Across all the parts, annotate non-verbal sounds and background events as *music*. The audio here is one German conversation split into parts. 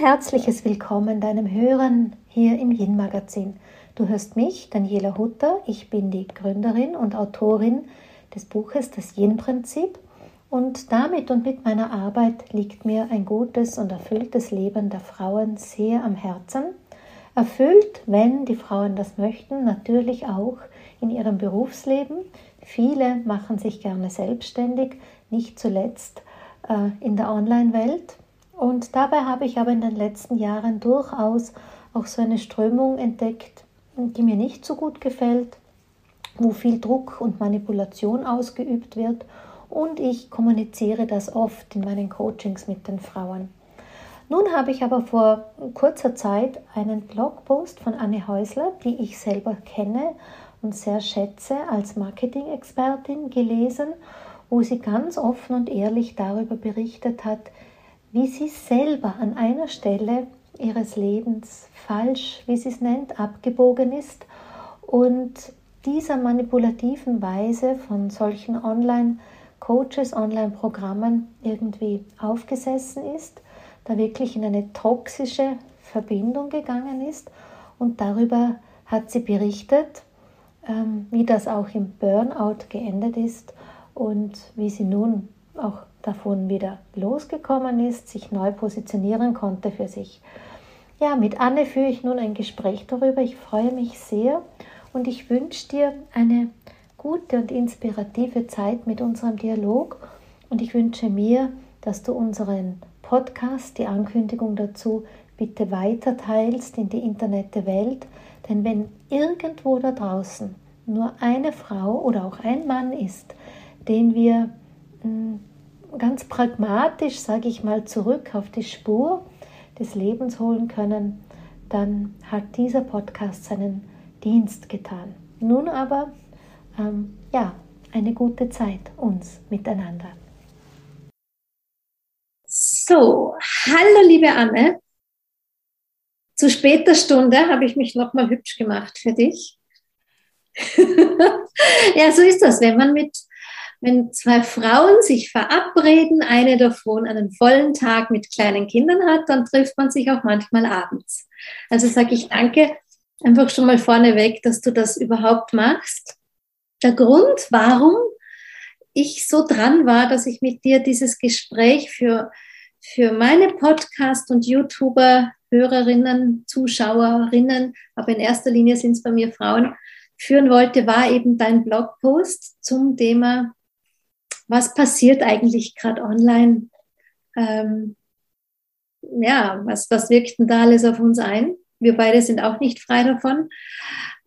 herzliches Willkommen deinem Hören hier im Yin Magazin. Du hörst mich, Daniela Hutter. Ich bin die Gründerin und Autorin des Buches Das Yin Prinzip. Und damit und mit meiner Arbeit liegt mir ein gutes und erfülltes Leben der Frauen sehr am Herzen. Erfüllt, wenn die Frauen das möchten, natürlich auch in ihrem Berufsleben. Viele machen sich gerne selbstständig, nicht zuletzt äh, in der Online-Welt. Und dabei habe ich aber in den letzten Jahren durchaus auch so eine Strömung entdeckt, die mir nicht so gut gefällt, wo viel Druck und Manipulation ausgeübt wird. Und ich kommuniziere das oft in meinen Coachings mit den Frauen. Nun habe ich aber vor kurzer Zeit einen Blogpost von Anne Häusler, die ich selber kenne und sehr schätze als Marketing-Expertin, gelesen, wo sie ganz offen und ehrlich darüber berichtet hat, wie sie selber an einer Stelle ihres Lebens falsch, wie sie es nennt, abgebogen ist und dieser manipulativen Weise von solchen Online-Coaches, Online-Programmen irgendwie aufgesessen ist, da wirklich in eine toxische Verbindung gegangen ist und darüber hat sie berichtet, ähm, wie das auch im Burnout geendet ist und wie sie nun auch davon wieder losgekommen ist, sich neu positionieren konnte für sich. Ja, mit Anne führe ich nun ein Gespräch darüber. Ich freue mich sehr und ich wünsche dir eine gute und inspirative Zeit mit unserem Dialog und ich wünsche mir, dass du unseren Podcast, die Ankündigung dazu, bitte weiter teilst in die Internetwelt, denn wenn irgendwo da draußen nur eine Frau oder auch ein Mann ist, den wir hm, ganz pragmatisch, sage ich mal, zurück auf die Spur des Lebens holen können, dann hat dieser Podcast seinen Dienst getan. Nun aber, ähm, ja, eine gute Zeit uns miteinander. So, hallo liebe Anne. Zu später Stunde habe ich mich nochmal hübsch gemacht für dich. *laughs* ja, so ist das, wenn man mit wenn zwei Frauen sich verabreden, eine davon einen vollen Tag mit kleinen Kindern hat, dann trifft man sich auch manchmal abends. Also sage ich danke einfach schon mal vorneweg, dass du das überhaupt machst. Der Grund, warum ich so dran war, dass ich mit dir dieses Gespräch für, für meine Podcast- und YouTuber, Hörerinnen, Zuschauerinnen, aber in erster Linie sind es bei mir Frauen, führen wollte, war eben dein Blogpost zum Thema was passiert eigentlich gerade online? Ähm, ja, was, was wirkt denn da alles auf uns ein? Wir beide sind auch nicht frei davon,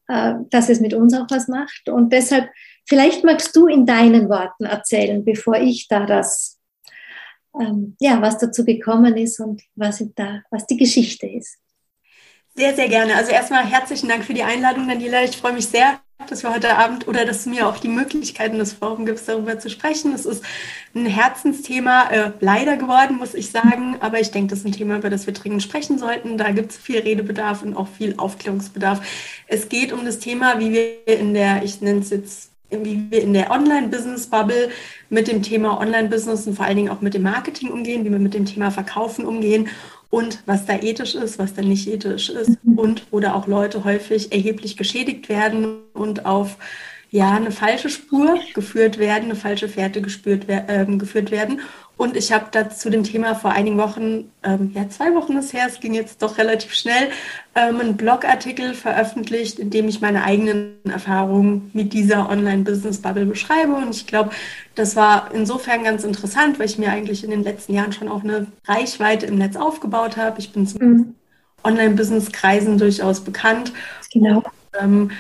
äh, dass es mit uns auch was macht. Und deshalb, vielleicht magst du in deinen Worten erzählen, bevor ich da das, ähm, ja, was dazu gekommen ist und was, da, was die Geschichte ist. Sehr, sehr gerne. Also erstmal herzlichen Dank für die Einladung, Daniela. Ich freue mich sehr, dass wir heute Abend oder dass du mir auch die Möglichkeiten des Forum gibst, darüber zu sprechen. Es ist ein Herzensthema, äh, leider geworden, muss ich sagen. Aber ich denke, das ist ein Thema, über das wir dringend sprechen sollten. Da gibt es viel Redebedarf und auch viel Aufklärungsbedarf. Es geht um das Thema, wie wir in der, ich nenne es jetzt wie wir in der Online-Business-Bubble mit dem Thema Online-Business und vor allen Dingen auch mit dem Marketing umgehen, wie wir mit dem Thema Verkaufen umgehen und was da ethisch ist, was da nicht ethisch ist mhm. und wo da auch Leute häufig erheblich geschädigt werden und auf ja, eine falsche Spur geführt werden, eine falsche Fährte gespürt, äh, geführt werden. Und ich habe da zu dem Thema vor einigen Wochen, ähm, ja, zwei Wochen ist her, es ging jetzt doch relativ schnell, ähm, einen Blogartikel veröffentlicht, in dem ich meine eigenen Erfahrungen mit dieser Online-Business-Bubble beschreibe. Und ich glaube, das war insofern ganz interessant, weil ich mir eigentlich in den letzten Jahren schon auch eine Reichweite im Netz aufgebaut habe. Ich bin mhm. Online-Business-Kreisen durchaus bekannt. Genau. Und, ähm,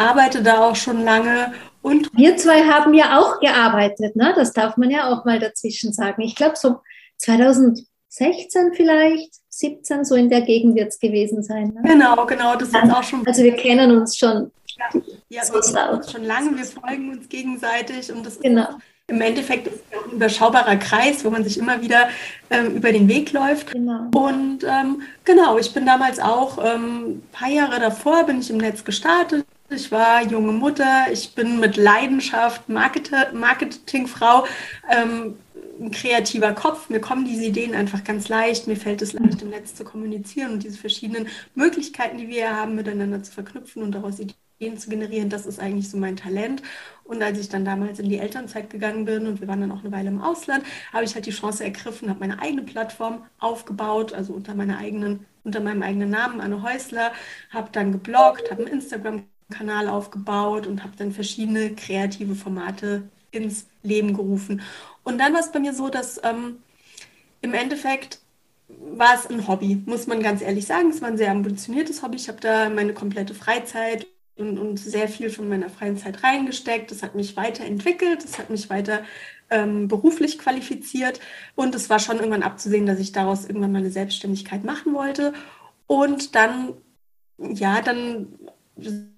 arbeite da auch schon lange und wir zwei haben ja auch gearbeitet, ne? das darf man ja auch mal dazwischen sagen. Ich glaube, so 2016 vielleicht, 17, so in der Gegend wird es gewesen sein. Ne? Genau, genau, das ist auch schon. Also wir kennen uns schon. Ja, ja so wir kennen uns schon lange, wir folgen uns gegenseitig und das genau. ist im Endeffekt ist es ein überschaubarer Kreis, wo man sich immer wieder ähm, über den Weg läuft. Genau. Und ähm, genau, ich bin damals auch ähm, ein paar Jahre davor, bin ich im Netz gestartet, ich war junge Mutter, ich bin mit Leidenschaft Market Marketingfrau. Ähm, ein kreativer Kopf. Mir kommen diese Ideen einfach ganz leicht. Mir fällt es leicht, im Netz zu kommunizieren und diese verschiedenen Möglichkeiten, die wir haben, miteinander zu verknüpfen und daraus Ideen zu generieren. Das ist eigentlich so mein Talent. Und als ich dann damals in die Elternzeit gegangen bin und wir waren dann auch eine Weile im Ausland, habe ich halt die Chance ergriffen, habe meine eigene Plattform aufgebaut, also unter meiner eigenen, unter meinem eigenen Namen, Anne Häusler, habe dann gebloggt, habe einen Instagram-Kanal aufgebaut und habe dann verschiedene kreative Formate ins Leben gerufen. Und dann war es bei mir so, dass ähm, im Endeffekt war es ein Hobby, muss man ganz ehrlich sagen. Es war ein sehr ambitioniertes Hobby. Ich habe da meine komplette Freizeit und, und, sehr viel von meiner freien Zeit reingesteckt. Das hat mich weiterentwickelt, das hat mich weiter ähm, beruflich qualifiziert und es war schon irgendwann abzusehen, dass ich daraus irgendwann meine Selbstständigkeit machen wollte. Und dann, ja, dann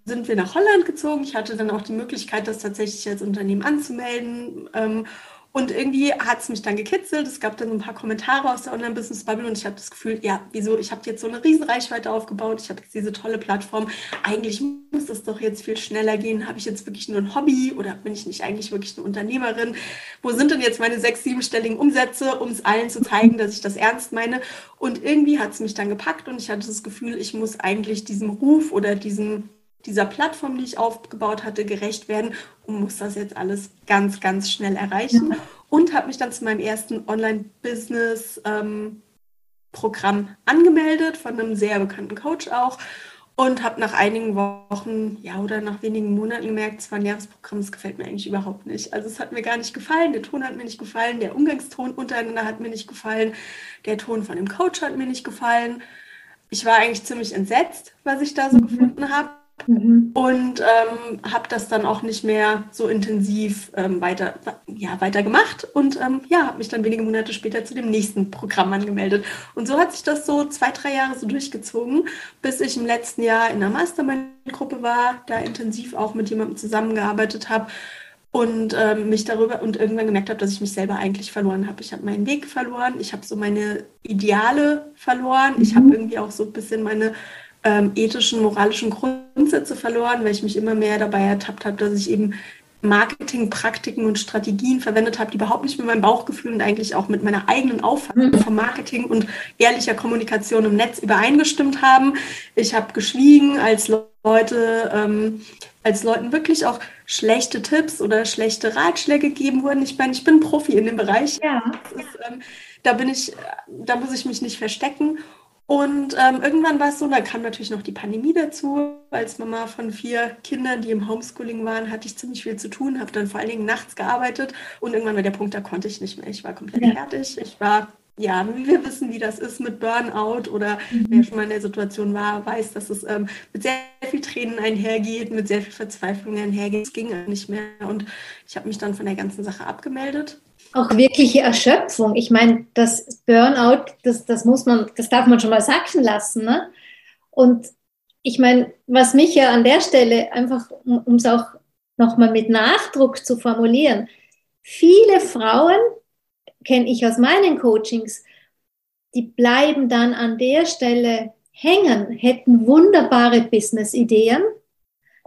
sind wir nach Holland gezogen. Ich hatte dann auch die Möglichkeit, das tatsächlich als Unternehmen anzumelden. Ähm, und irgendwie hat es mich dann gekitzelt. Es gab dann so ein paar Kommentare aus der Online-Business-Bubble und ich habe das Gefühl, ja, wieso, ich habe jetzt so eine riesen Reichweite aufgebaut, ich habe jetzt diese tolle Plattform. Eigentlich muss das doch jetzt viel schneller gehen. Habe ich jetzt wirklich nur ein Hobby oder bin ich nicht eigentlich wirklich eine Unternehmerin? Wo sind denn jetzt meine sechs, siebenstelligen Umsätze, um es allen zu zeigen, dass ich das ernst meine? Und irgendwie hat es mich dann gepackt und ich hatte das Gefühl, ich muss eigentlich diesem Ruf oder diesem dieser Plattform, die ich aufgebaut hatte, gerecht werden und muss das jetzt alles ganz, ganz schnell erreichen. Ja. Und habe mich dann zu meinem ersten Online-Business-Programm ähm, angemeldet, von einem sehr bekannten Coach auch. Und habe nach einigen Wochen, ja, oder nach wenigen Monaten gemerkt, es war ein Jahresprogramm, das gefällt mir eigentlich überhaupt nicht. Also es hat mir gar nicht gefallen, der Ton hat mir nicht gefallen, der Umgangston untereinander hat mir nicht gefallen, der Ton von dem Coach hat mir nicht gefallen. Ich war eigentlich ziemlich entsetzt, was ich da so mhm. gefunden habe Mhm. Und ähm, habe das dann auch nicht mehr so intensiv ähm, weiter, ja, weiter gemacht und ähm, ja, habe mich dann wenige Monate später zu dem nächsten Programm angemeldet. Und so hat sich das so zwei, drei Jahre so durchgezogen, bis ich im letzten Jahr in einer Mastermind-Gruppe war, da intensiv auch mit jemandem zusammengearbeitet habe und ähm, mich darüber und irgendwann gemerkt habe, dass ich mich selber eigentlich verloren habe. Ich habe meinen Weg verloren, ich habe so meine Ideale verloren, ich habe mhm. irgendwie auch so ein bisschen meine ähm, ethischen, moralischen Grundsätze verloren, weil ich mich immer mehr dabei ertappt habe, dass ich eben Marketingpraktiken und Strategien verwendet habe, die überhaupt nicht mit meinem Bauchgefühl und eigentlich auch mit meiner eigenen Auffassung mhm. von Marketing und ehrlicher Kommunikation im Netz übereingestimmt haben. Ich habe geschwiegen, als Leute, ähm, als Leuten wirklich auch schlechte Tipps oder schlechte Ratschläge gegeben wurden. Ich meine, ich bin Profi in dem Bereich. Ja. Ist, ähm, da bin ich, da muss ich mich nicht verstecken. Und ähm, irgendwann war es so, da kam natürlich noch die Pandemie dazu. Als Mama von vier Kindern, die im Homeschooling waren, hatte ich ziemlich viel zu tun, habe dann vor allen Dingen nachts gearbeitet und irgendwann war der Punkt, da konnte ich nicht mehr. Ich war komplett ja. fertig. Ich war, ja, wie wir wissen, wie das ist mit Burnout oder mhm. wer schon mal in der Situation war, weiß, dass es ähm, mit sehr viel Tränen einhergeht, mit sehr viel Verzweiflung einhergeht. Es ging nicht mehr und ich habe mich dann von der ganzen Sache abgemeldet auch wirkliche Erschöpfung. Ich meine, das Burnout, das, das muss man, das darf man schon mal sacken lassen. Ne? Und ich meine, was mich ja an der Stelle einfach, um es auch nochmal mit Nachdruck zu formulieren, viele Frauen kenne ich aus meinen Coachings, die bleiben dann an der Stelle hängen, hätten wunderbare Business-Ideen,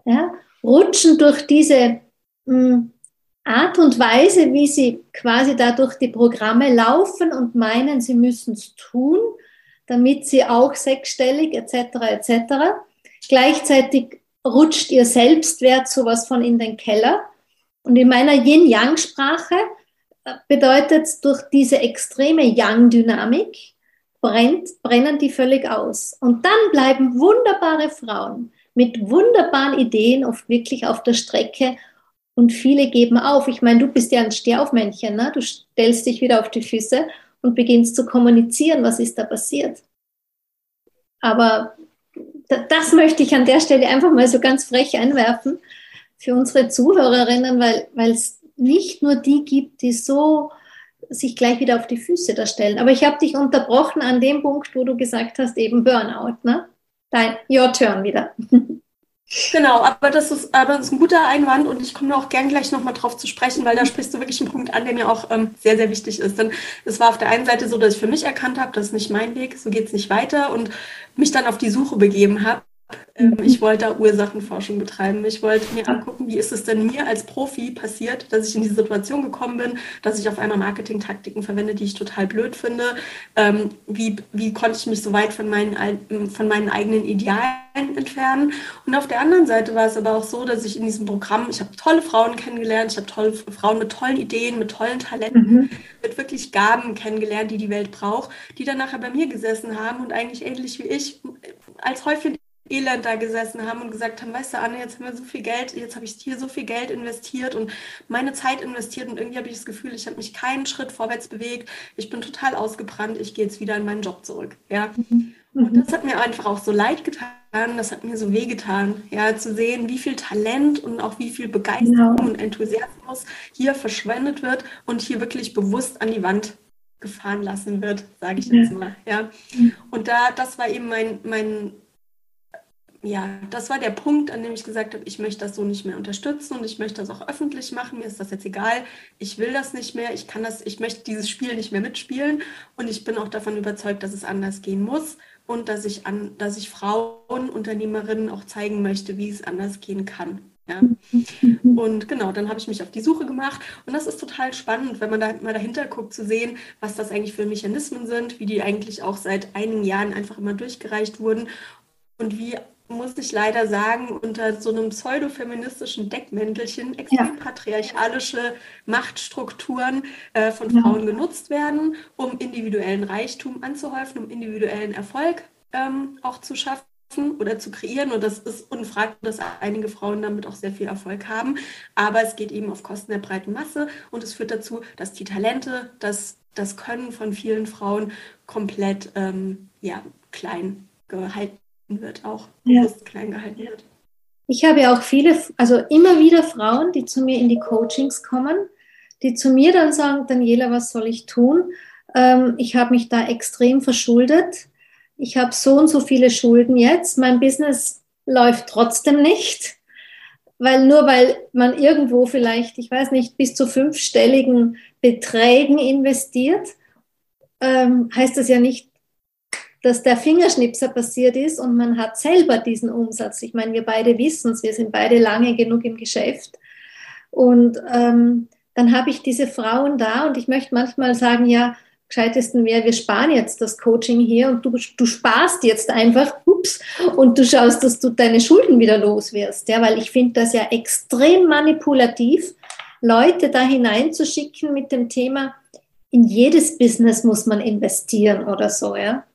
ja, rutschen durch diese mh, hm, Art und Weise, wie sie quasi dadurch die Programme laufen und meinen, sie müssen es tun, damit sie auch sechsstellig etc. etc. Gleichzeitig rutscht ihr Selbstwert sowas von in den Keller. Und in meiner Yin-Yang-Sprache äh, bedeutet es, durch diese extreme Yang-Dynamik brennt, brennen die völlig aus. Und dann bleiben wunderbare Frauen mit wunderbaren Ideen oft wirklich auf der Strecke und viele geben auf. Ich meine, du bist ja ein Stehaufmännchen, ne? du stellst dich wieder auf die Füße und beginnst zu kommunizieren, was ist da passiert. Aber das möchte ich an der Stelle einfach mal so ganz frech einwerfen für unsere Zuhörerinnen, weil es nicht nur die gibt, die so sich gleich wieder auf die Füße da stellen. Aber ich habe dich unterbrochen an dem Punkt, wo du gesagt hast, eben Burnout. Ne? Dein, your turn wieder. *laughs* Genau, aber das ist, aber das ist ein guter Einwand und ich komme auch gern gleich nochmal drauf zu sprechen, weil da sprichst du wirklich einen Punkt an, der mir auch ähm, sehr, sehr wichtig ist. Denn es war auf der einen Seite so, dass ich für mich erkannt habe, das ist nicht mein Weg, so geht es nicht weiter und mich dann auf die Suche begeben habe Ähm. Ich wollte da Ursachenforschung betreiben. Ich wollte mir angucken, wie ist es denn mir als Profi passiert, dass ich in die Situation gekommen bin, dass ich auf einmal Marketingtaktiken verwende, die ich total blöd finde. Ähm, wie, wie konnte ich mich so weit von meinen, von meinen eigenen Idealen entfernen? Und auf der anderen Seite war es aber auch so, dass ich in diesem Programm, ich habe tolle Frauen kennengelernt, ich habe tolle Frauen mit tollen Ideen, mit tollen Talenten, mhm. mit wirklich Gaben kennengelernt, die die Welt braucht, die dann nachher bei mir gesessen haben und eigentlich ähnlich wie ich als Häufchen Elend da gesessen haben und gesagt haben, weißt du, Anne, jetzt haben wir so viel Geld, jetzt habe ich hier so viel Geld investiert und meine Zeit investiert und irgendwie habe ich das Gefühl, ich habe mich keinen Schritt vorwärts bewegt, ich bin total ausgebrannt, ich gehe jetzt wieder in meinen Job zurück. Ja. Mhm. Und das hat mir einfach auch so leid getan, das hat mir so weh getan, ja, zu sehen, wie viel Talent und auch wie viel Begeisterung ja. und Enthusiasmus hier verschwendet wird und hier wirklich bewusst an die Wand gefahren lassen wird, sage ich jetzt mal. Ja. Und da, das war eben mein, mein ja, das war der Punkt, an dem ich gesagt habe, ich möchte das so nicht mehr unterstützen und ich möchte das auch öffentlich machen. Mir ist das jetzt egal. Ich will das nicht mehr. Ich kann das, ich möchte dieses Spiel nicht mehr mitspielen und ich bin auch davon überzeugt, dass es anders gehen muss und dass ich an, dass ich Frauen, Unternehmerinnen auch zeigen möchte, wie es anders gehen kann. Ja. Und genau, dann habe ich mich auf die Suche gemacht und das ist total spannend, wenn man da mal dahinter guckt, zu sehen, was das eigentlich für Mechanismen sind, wie die eigentlich auch seit einigen Jahren einfach immer durchgereicht wurden und wie muss ich leider sagen, unter so einem pseudofeministischen Deckmäntelchen extrem patriarchalische Machtstrukturen äh, von Frauen genutzt werden, um individuellen Reichtum anzuhäufen, um individuellen Erfolg ähm, auch zu schaffen oder zu kreieren. Und das ist unfraglich, dass einige Frauen damit auch sehr viel Erfolg haben. Aber es geht eben auf Kosten der breiten Masse und es führt dazu, dass die Talente, das, das Können von vielen Frauen komplett ähm, ja, klein gehalten wird, auch ja. klein gehalten wird. Ich habe auch viele, also immer wieder Frauen, die zu mir in die Coachings kommen, die zu mir dann sagen, Daniela, was soll ich tun? Ähm, ich habe mich da extrem verschuldet. Ich habe so und so viele Schulden jetzt. Mein Business läuft trotzdem nicht, weil nur weil man irgendwo vielleicht, ich weiß nicht, bis zu fünfstelligen Beträgen investiert, ähm, heißt das ja nicht, dass der Fingerschnipser passiert ist und man hat selber diesen Umsatz. Ich meine, wir beide wissen es, wir sind beide lange genug im Geschäft. Und ähm, dann habe ich diese Frauen da und ich möchte manchmal sagen, ja, gescheitesten wäre, wir sparen jetzt das Coaching hier und du, du sparst jetzt einfach, ups, und du schaust, dass du deine Schulden wieder los wirst. Ja, weil ich finde das ja extrem manipulativ, Leute da hineinzuschicken mit dem Thema, in jedes Business muss man investieren oder so, ja.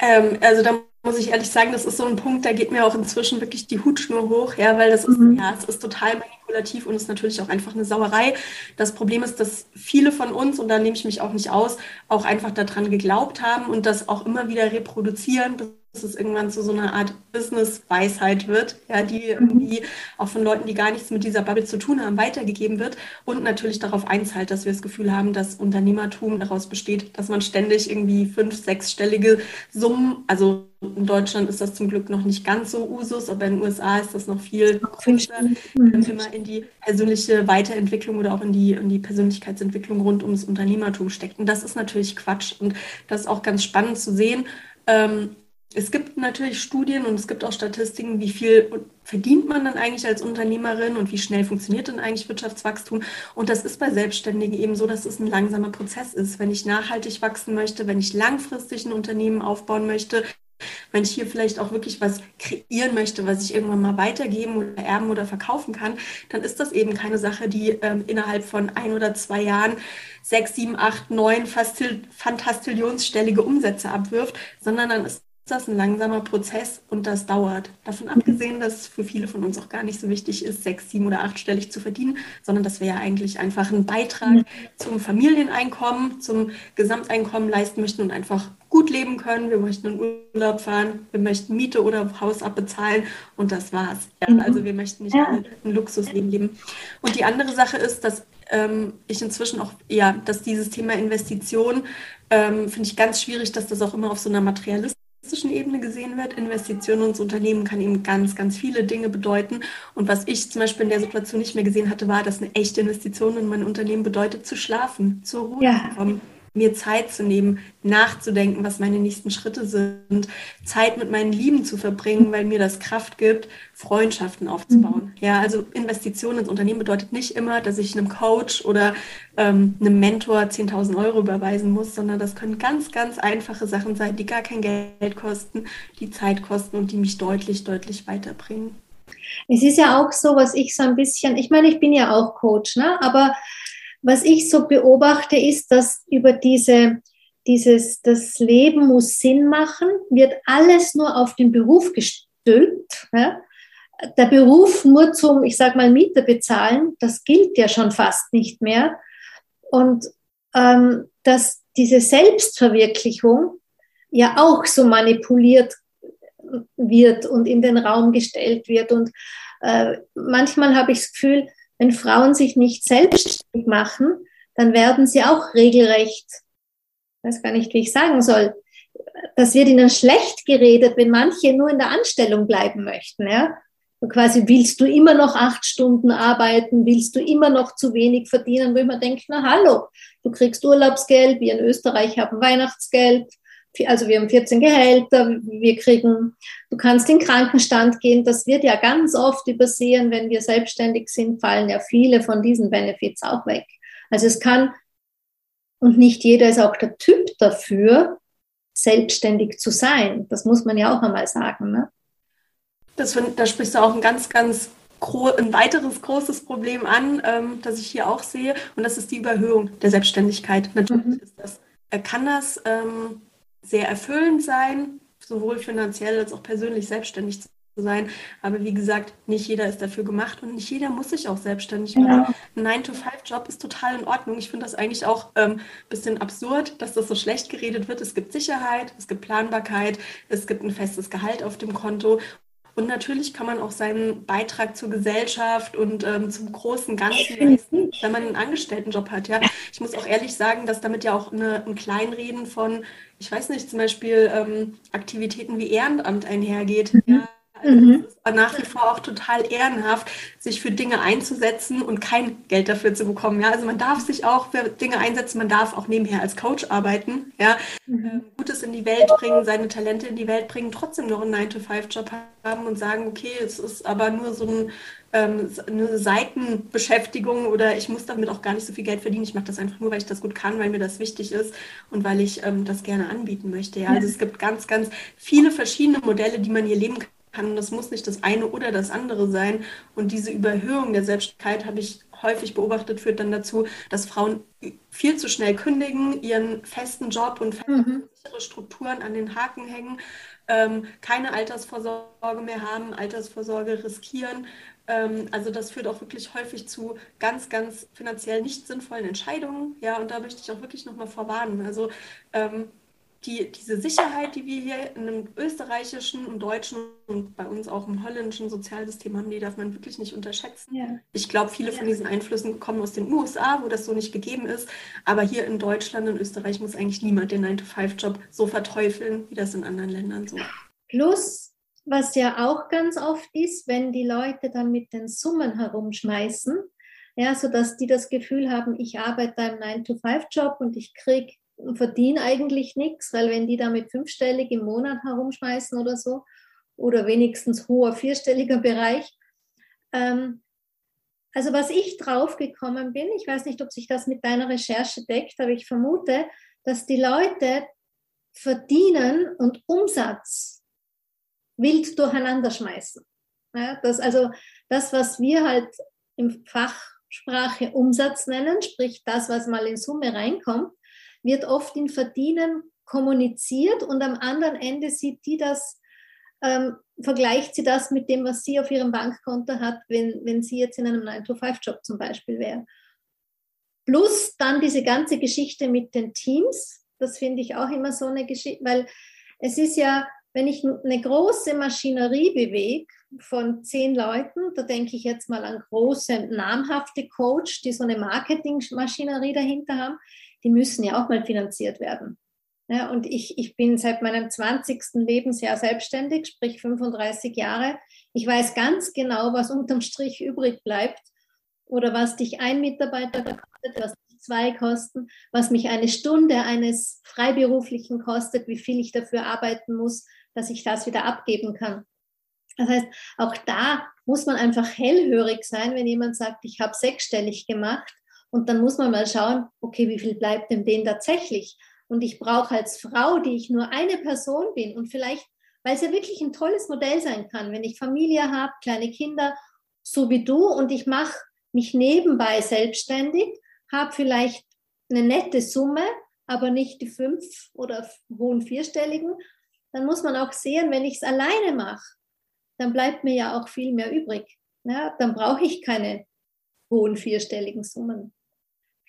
Ähm, also da muss ich ehrlich sagen, das ist so ein Punkt, da geht mir auch inzwischen wirklich die Hutschnur hoch, ja, weil das ist, mhm. ja, es ist total manipulativ und ist natürlich auch einfach eine Sauerei. Das Problem ist, dass viele von uns, und da nehme ich mich auch nicht aus, auch einfach daran geglaubt haben und das auch immer wieder reproduzieren, dass es irgendwann zu so einer Art Business-Weisheit wird, ja, die mhm. irgendwie auch von Leuten, die gar nichts mit dieser Bubble zu tun haben, weitergegeben wird und natürlich darauf einzahlt, dass wir das Gefühl haben, dass Unternehmertum daraus besteht, dass man ständig irgendwie fünf-, sechsstellige Summen, also in Deutschland ist das zum Glück noch nicht ganz so Usus, aber in den USA ist das noch viel größer, immer in die persönliche Weiterentwicklung oder auch in die, in die Persönlichkeitsentwicklung rund ums Unternehmertum steckt. Und das ist natürlich Quatsch. Und das ist auch ganz spannend zu sehen. Ähm, es gibt natürlich Studien und es gibt auch Statistiken, wie viel verdient man dann eigentlich als Unternehmerin und wie schnell funktioniert denn eigentlich Wirtschaftswachstum. Und das ist bei Selbstständigen eben so, dass es ein langsamer Prozess ist. Wenn ich nachhaltig wachsen möchte, wenn ich langfristig ein Unternehmen aufbauen möchte, wenn ich hier vielleicht auch wirklich was kreieren möchte, was ich irgendwann mal weitergeben oder erben oder verkaufen kann, dann ist das eben keine Sache, die ähm, innerhalb von ein oder zwei Jahren sechs, sieben, acht, neun fantastillionsstellige Umsätze abwirft, sondern dann ist das ein langsamer Prozess und das dauert. Davon abgesehen, dass es für viele von uns auch gar nicht so wichtig ist, sechs, sieben oder achtstellig zu verdienen, sondern dass wir ja eigentlich einfach einen Beitrag zum Familieneinkommen, zum Gesamteinkommen leisten möchten und einfach gut leben können. Wir möchten in Urlaub fahren, wir möchten Miete oder Haus abbezahlen und das war's. Ja, mhm. also wir möchten nicht ja. ein Luxusleben leben. Und die andere Sache ist, dass ähm, ich inzwischen auch, ja, dass dieses Thema Investition ähm, finde ich ganz schwierig, dass das auch immer auf so einer materialistischen Ebene gesehen wird. Investitionen ins Unternehmen kann eben ganz, ganz viele Dinge bedeuten. Und was ich zum Beispiel in der Situation nicht mehr gesehen hatte, war, dass eine echte Investition in mein Unternehmen bedeutet, zu schlafen, zur Ruhe ja. zu kommen. Mir Zeit zu nehmen, nachzudenken, was meine nächsten Schritte sind, Zeit mit meinen Lieben zu verbringen, weil mir das Kraft gibt, Freundschaften aufzubauen. Mhm. Ja, also Investitionen ins Unternehmen bedeutet nicht immer, dass ich einem Coach oder ähm, einem Mentor 10.000 Euro überweisen muss, sondern das können ganz, ganz einfache Sachen sein, die gar kein Geld kosten, die Zeit kosten und die mich deutlich, deutlich weiterbringen. Es ist ja auch so, was ich so ein bisschen, ich meine, ich bin ja auch Coach, ne? aber was ich so beobachte, ist, dass über diese, dieses, das Leben muss Sinn machen, wird alles nur auf den Beruf gestülpt. Ja? Der Beruf nur zum, ich sage mal, Miete bezahlen, das gilt ja schon fast nicht mehr. Und ähm, dass diese Selbstverwirklichung ja auch so manipuliert wird und in den Raum gestellt wird. Und äh, manchmal habe ich das Gefühl, wenn Frauen sich nicht selbstständig machen, dann werden sie auch regelrecht, ich weiß gar nicht, wie ich sagen soll, das wird ihnen schlecht geredet, wenn manche nur in der Anstellung bleiben möchten. Ja? Und quasi willst du immer noch acht Stunden arbeiten, willst du immer noch zu wenig verdienen, wo ich mir na hallo, du kriegst Urlaubsgeld, wir in Österreich haben Weihnachtsgeld, also wir haben 14 Gehälter, wir kriegen, du kannst in Krankenstand gehen, das wird ja ganz oft übersehen, wenn wir selbstständig sind, fallen ja viele von diesen Benefits auch weg. Also es kann, und nicht jeder ist auch der Typ dafür, selbstständig zu sein. Das muss man ja auch einmal sagen. Ne? Das, da sprichst du auch ein ganz, ganz ein weiteres großes Problem an, ähm, das ich hier auch sehe, und das ist die Überhöhung der Selbstständigkeit. Natürlich mhm. ist das, kann das ähm, sehr erfüllend sein, sowohl finanziell als auch persönlich selbstständig zu sein. Aber wie gesagt, nicht jeder ist dafür gemacht und nicht jeder muss sich auch selbstständig machen. Ja. Ein 9-to-5-Job ist total in Ordnung. Ich finde das eigentlich auch ein ähm, bisschen absurd, dass das so schlecht geredet wird. Es gibt Sicherheit, es gibt Planbarkeit, es gibt ein festes Gehalt auf dem Konto. Und natürlich kann man auch seinen Beitrag zur Gesellschaft und ähm, zum großen Ganzen leisten, wenn man einen Angestelltenjob hat. Ja, ich muss auch ehrlich sagen, dass damit ja auch eine, ein Kleinreden von, ich weiß nicht, zum Beispiel ähm, Aktivitäten wie Ehrenamt einhergeht. Mhm. Ja, mhm. Es ist nach wie vor auch total ehrenhaft, sich für Dinge einzusetzen und kein Geld dafür zu bekommen. Ja, also man darf sich auch für Dinge einsetzen, man darf auch nebenher als Coach arbeiten, ja, mhm. Ähm, Gutes in die Welt bringen, seine Talente in die Welt bringen, trotzdem noch einen 9-to-5-Job haben und sagen, okay, es ist aber nur so ein, ähm, eine Seitenbeschäftigung oder ich muss damit auch gar nicht so viel Geld verdienen. Ich mache das einfach nur, weil ich das gut kann, weil mir das wichtig ist und weil ich ähm, das gerne anbieten möchte. Ja, also es gibt ganz, ganz viele verschiedene Modelle, die man hier leben kann kann. Das muss nicht das eine oder das andere sein. Und diese Überhöhung der Selbstständigkeit habe ich häufig beobachtet, führt dann dazu, dass Frauen viel zu schnell kündigen, ihren festen Job und feste mhm. Strukturen an den Haken hängen, ähm, keine Altersvorsorge mehr haben, Altersvorsorge riskieren. Ähm, also das führt auch wirklich häufig zu ganz, ganz finanziell nicht sinnvollen Entscheidungen. Ja, und da möchte ich auch wirklich nochmal vorwarnen. Also ähm, die, diese Sicherheit, die wir hier in einem österreichischen und deutschen und bei uns auch im holländischen Sozialsystem haben, die darf man wirklich nicht unterschätzen. Ja. Ich glaube, viele ja. von diesen Einflüssen kommen aus den USA, wo das so nicht gegeben ist. Aber hier in Deutschland und Österreich muss eigentlich niemand den 9-to-5-Job so verteufeln, wie das in anderen Ländern so. Plus, was ja auch ganz oft ist, wenn die Leute dann mit den Summen herumschmeißen, ja, sodass die das Gefühl haben, ich arbeite einen 9-to-5-Job und ich kriege verdienen eigentlich nichts, weil wenn die damit fünfstellig im Monat herumschmeißen oder so, oder wenigstens hoher vierstelliger *laughs* Bereich. Ähm, also was ich draufgekommen bin, ich weiß nicht, ob sich das mit deiner Recherche deckt, aber ich vermute, dass die Leute verdienen und Umsatz wild durcheinander schmeißen. Ja, das, also das, was wir halt im Fachsprache Umsatz nennen, sprich das, was mal in Summe reinkommt, wird oft in Verdienen kommuniziert und am anderen Ende sieht die das, ähm, vergleicht sie das mit dem, was sie auf ihrem Bankkonto hat, wenn, wenn sie jetzt in einem 9-to-5-Job zum Beispiel wäre. Plus dann diese ganze Geschichte mit den Teams, das finde ich auch immer so eine Geschichte, weil es ist ja, wenn ich eine große Maschinerie bewege von zehn Leuten, da denke ich jetzt mal an große, namhafte Coach, die so eine Marketingmaschinerie dahinter haben, die müssen ja auch mal finanziert werden. Ja, und ich, ich bin seit meinem 20. Lebensjahr selbstständig, sprich 35 Jahre. Ich weiß ganz genau, was unterm Strich übrig bleibt oder was dich ein Mitarbeiter kostet, was dich zwei kosten, was mich eine Stunde eines Freiberuflichen kostet, wie viel ich dafür arbeiten muss, dass ich das wieder abgeben kann. Das heißt, auch da muss man einfach hellhörig sein, wenn jemand sagt, ich habe sechsstellig gemacht. Und dann muss man mal schauen, okay, wie viel bleibt denn denen tatsächlich? Und ich brauche als Frau, die ich nur eine Person bin und vielleicht, weil es ja wirklich ein tolles Modell sein kann, wenn ich Familie habe, kleine Kinder, so wie du, und ich mache mich nebenbei selbstständig, habe vielleicht eine nette Summe, aber nicht die fünf oder hohen vierstelligen, dann muss man auch sehen, wenn ich es alleine mache, dann bleibt mir ja auch viel mehr übrig. Ja, dann brauche ich keine hohen vierstelligen Summen.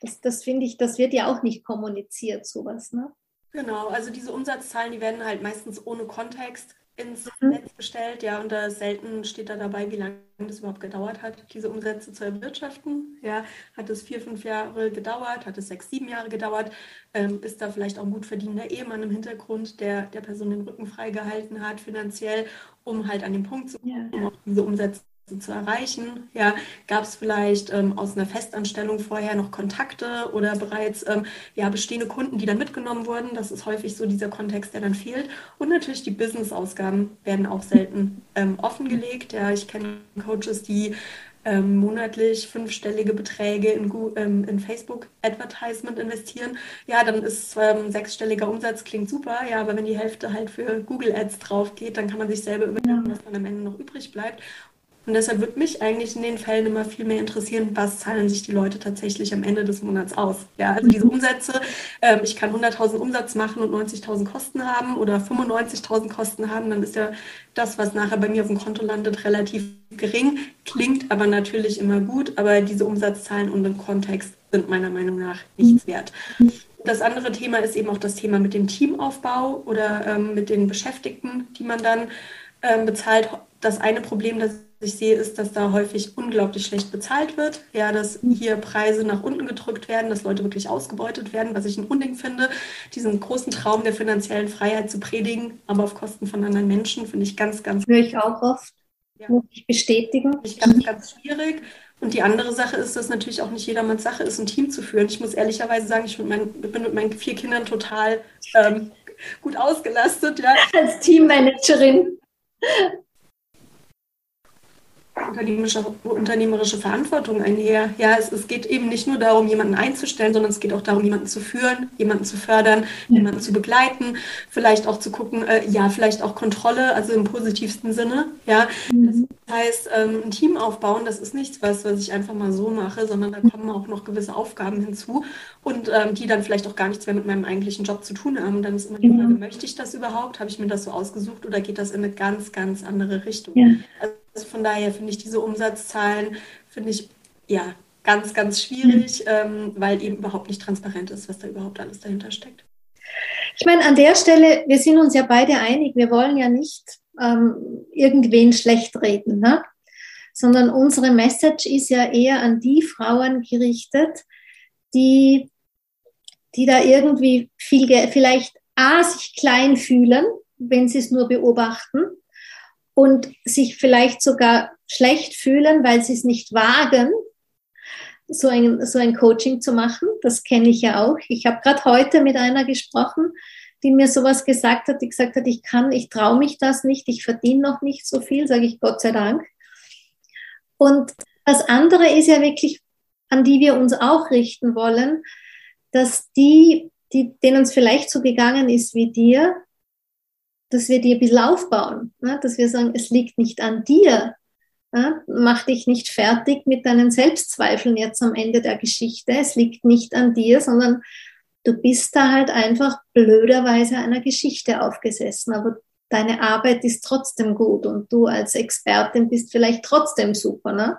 Das, das finde ich, das wird ja auch nicht kommuniziert, sowas. Ne? Genau, also diese Umsatzzahlen, die werden halt meistens ohne Kontext ins mhm. Netz gestellt, ja, und da selten steht da dabei, wie lange das überhaupt gedauert hat, diese Umsätze zu erwirtschaften. Ja, hat es vier, fünf Jahre gedauert, hat es sechs, sieben Jahre gedauert, ähm, ist da vielleicht auch ein gut verdienender Ehemann im Hintergrund, der der Person den Rücken freigehalten hat, finanziell, um halt an den Punkt zu kommen, ja. um auch diese Umsätze zu erreichen? Ja, gab es vielleicht ähm, aus einer Festanstellung vorher noch Kontakte oder bereits ähm, ja, bestehende Kunden, die dann mitgenommen wurden? Das ist häufig so dieser Kontext, der dann fehlt. Und natürlich die Business-Ausgaben werden auch selten ähm, offengelegt. Ja, ich kenne Coaches, die ähm, monatlich fünfstellige Beträge in, ähm, in Facebook-Advertisement investieren. Ja, dann ist sechsstelliger Umsatz, klingt super, ja, aber wenn die Hälfte halt für Google Ads drauf geht, dann kann man sich selber überlegen, was dann am Ende noch übrig bleibt. Und deshalb würde mich eigentlich in den Fällen immer viel mehr interessieren, was zahlen sich die Leute tatsächlich am Ende des Monats aus. Ja, also diese Umsätze, ähm, ich kann 100.000 Umsatz machen und 90.000 Kosten haben oder 95.000 Kosten haben, dann ist ja das, was nachher bei mir auf dem Konto landet, relativ gering, klingt aber natürlich immer gut, aber diese Umsatzzahlen und im Kontext sind meiner Meinung nach nichts wert. Das andere Thema ist eben auch das Thema mit dem Teamaufbau oder ähm, mit den Beschäftigten, die man dann ähm, bezahlt. Das eine Problem, das ich sehe, ist, dass da häufig unglaublich schlecht bezahlt wird. Ja, dass hier Preise nach unten gedrückt werden, dass Leute wirklich ausgebeutet werden, was ich ein Unding finde. Diesen großen Traum der finanziellen Freiheit zu predigen, aber auf Kosten von anderen Menschen, finde ich ganz, ganz. Höre ich auch oft. Ja. Muss ich bestätigen. Finde ich ganz, ganz schwierig. Und die andere Sache ist, dass natürlich auch nicht jedermanns Sache ist, ein Team zu führen. Ich muss ehrlicherweise sagen, ich bin mit, mein, bin mit meinen vier Kindern total ähm, gut ausgelastet. Ja. Als Teammanagerin unternehmerische, unternehmerische Verantwortung einher. Ja, es, es geht eben nicht nur darum, jemanden einzustellen, sondern es geht auch darum, jemanden zu führen, jemanden zu fördern, ja. jemanden zu begleiten, vielleicht auch zu gucken, äh, ja, vielleicht auch Kontrolle, also im positivsten Sinne. Ja, mhm. das heißt, ähm, ein Team aufbauen, das ist nichts, was, was ich einfach mal so mache, sondern da kommen auch noch gewisse Aufgaben hinzu und ähm, die dann vielleicht auch gar nichts mehr mit meinem eigentlichen Job zu tun haben. Dann ist immer die Frage, möchte ich das überhaupt? Habe ich mir das so ausgesucht oder geht das in eine ganz, ganz andere Richtung? Ja. Also also von daher finde ich diese Umsatzzahlen, finde ich ja ganz, ganz schwierig, mhm. ähm, weil eben überhaupt nicht transparent ist, was da überhaupt alles dahinter steckt. Ich meine, an der Stelle, wir sind uns ja beide einig, wir wollen ja nicht ähm, irgendwen schlecht reden, ne? sondern unsere Message ist ja eher an die Frauen gerichtet, die, die da irgendwie viel, vielleicht A, sich klein fühlen, wenn sie es nur beobachten und sich vielleicht sogar schlecht fühlen, weil sie es nicht wagen, so ein, so ein Coaching zu machen. Das kenne ich ja auch. Ich habe gerade heute mit einer gesprochen, die mir sowas gesagt hat, die gesagt hat, ich kann, ich traue mich das nicht, ich verdiene noch nicht so viel, sage ich Gott sei Dank. Und das andere ist ja wirklich, an die wir uns auch richten wollen, dass die, die denen es vielleicht so gegangen ist wie dir, dass wir die ein bisschen aufbauen, ne? dass wir sagen, es liegt nicht an dir. Ne? Mach dich nicht fertig mit deinen Selbstzweifeln jetzt am Ende der Geschichte. Es liegt nicht an dir, sondern du bist da halt einfach blöderweise einer Geschichte aufgesessen. Aber deine Arbeit ist trotzdem gut und du als Expertin bist vielleicht trotzdem super. Ne?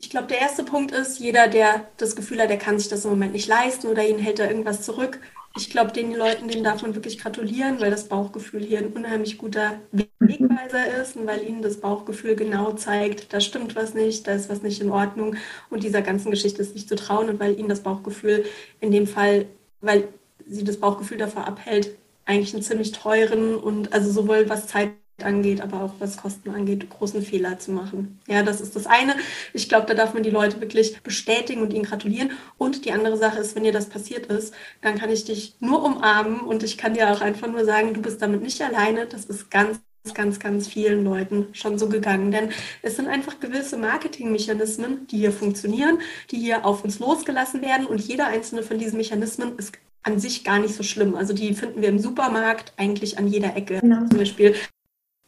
Ich glaube, der erste Punkt ist, jeder, der das Gefühl hat, der kann sich das im Moment nicht leisten oder ihn hält da irgendwas zurück, ich glaube, den Leuten, denen darf man wirklich gratulieren, weil das Bauchgefühl hier ein unheimlich guter Wegweiser ist und weil ihnen das Bauchgefühl genau zeigt, da stimmt was nicht, da ist was nicht in Ordnung und dieser ganzen Geschichte ist nicht zu trauen und weil ihnen das Bauchgefühl in dem Fall, weil sie das Bauchgefühl davor abhält, eigentlich einen ziemlich teuren und also sowohl was Zeit angeht, aber auch was Kosten angeht, großen Fehler zu machen. Ja, das ist das eine. Ich glaube, da darf man die Leute wirklich bestätigen und ihnen gratulieren. Und die andere Sache ist, wenn dir das passiert ist, dann kann ich dich nur umarmen und ich kann dir auch einfach nur sagen, du bist damit nicht alleine. Das ist ganz ganz, ganz vielen Leuten schon so gegangen. Denn es sind einfach gewisse Marketingmechanismen, die hier funktionieren, die hier auf uns losgelassen werden. Und jeder einzelne von diesen Mechanismen ist an sich gar nicht so schlimm. Also die finden wir im Supermarkt eigentlich an jeder Ecke. Genau. Zum Beispiel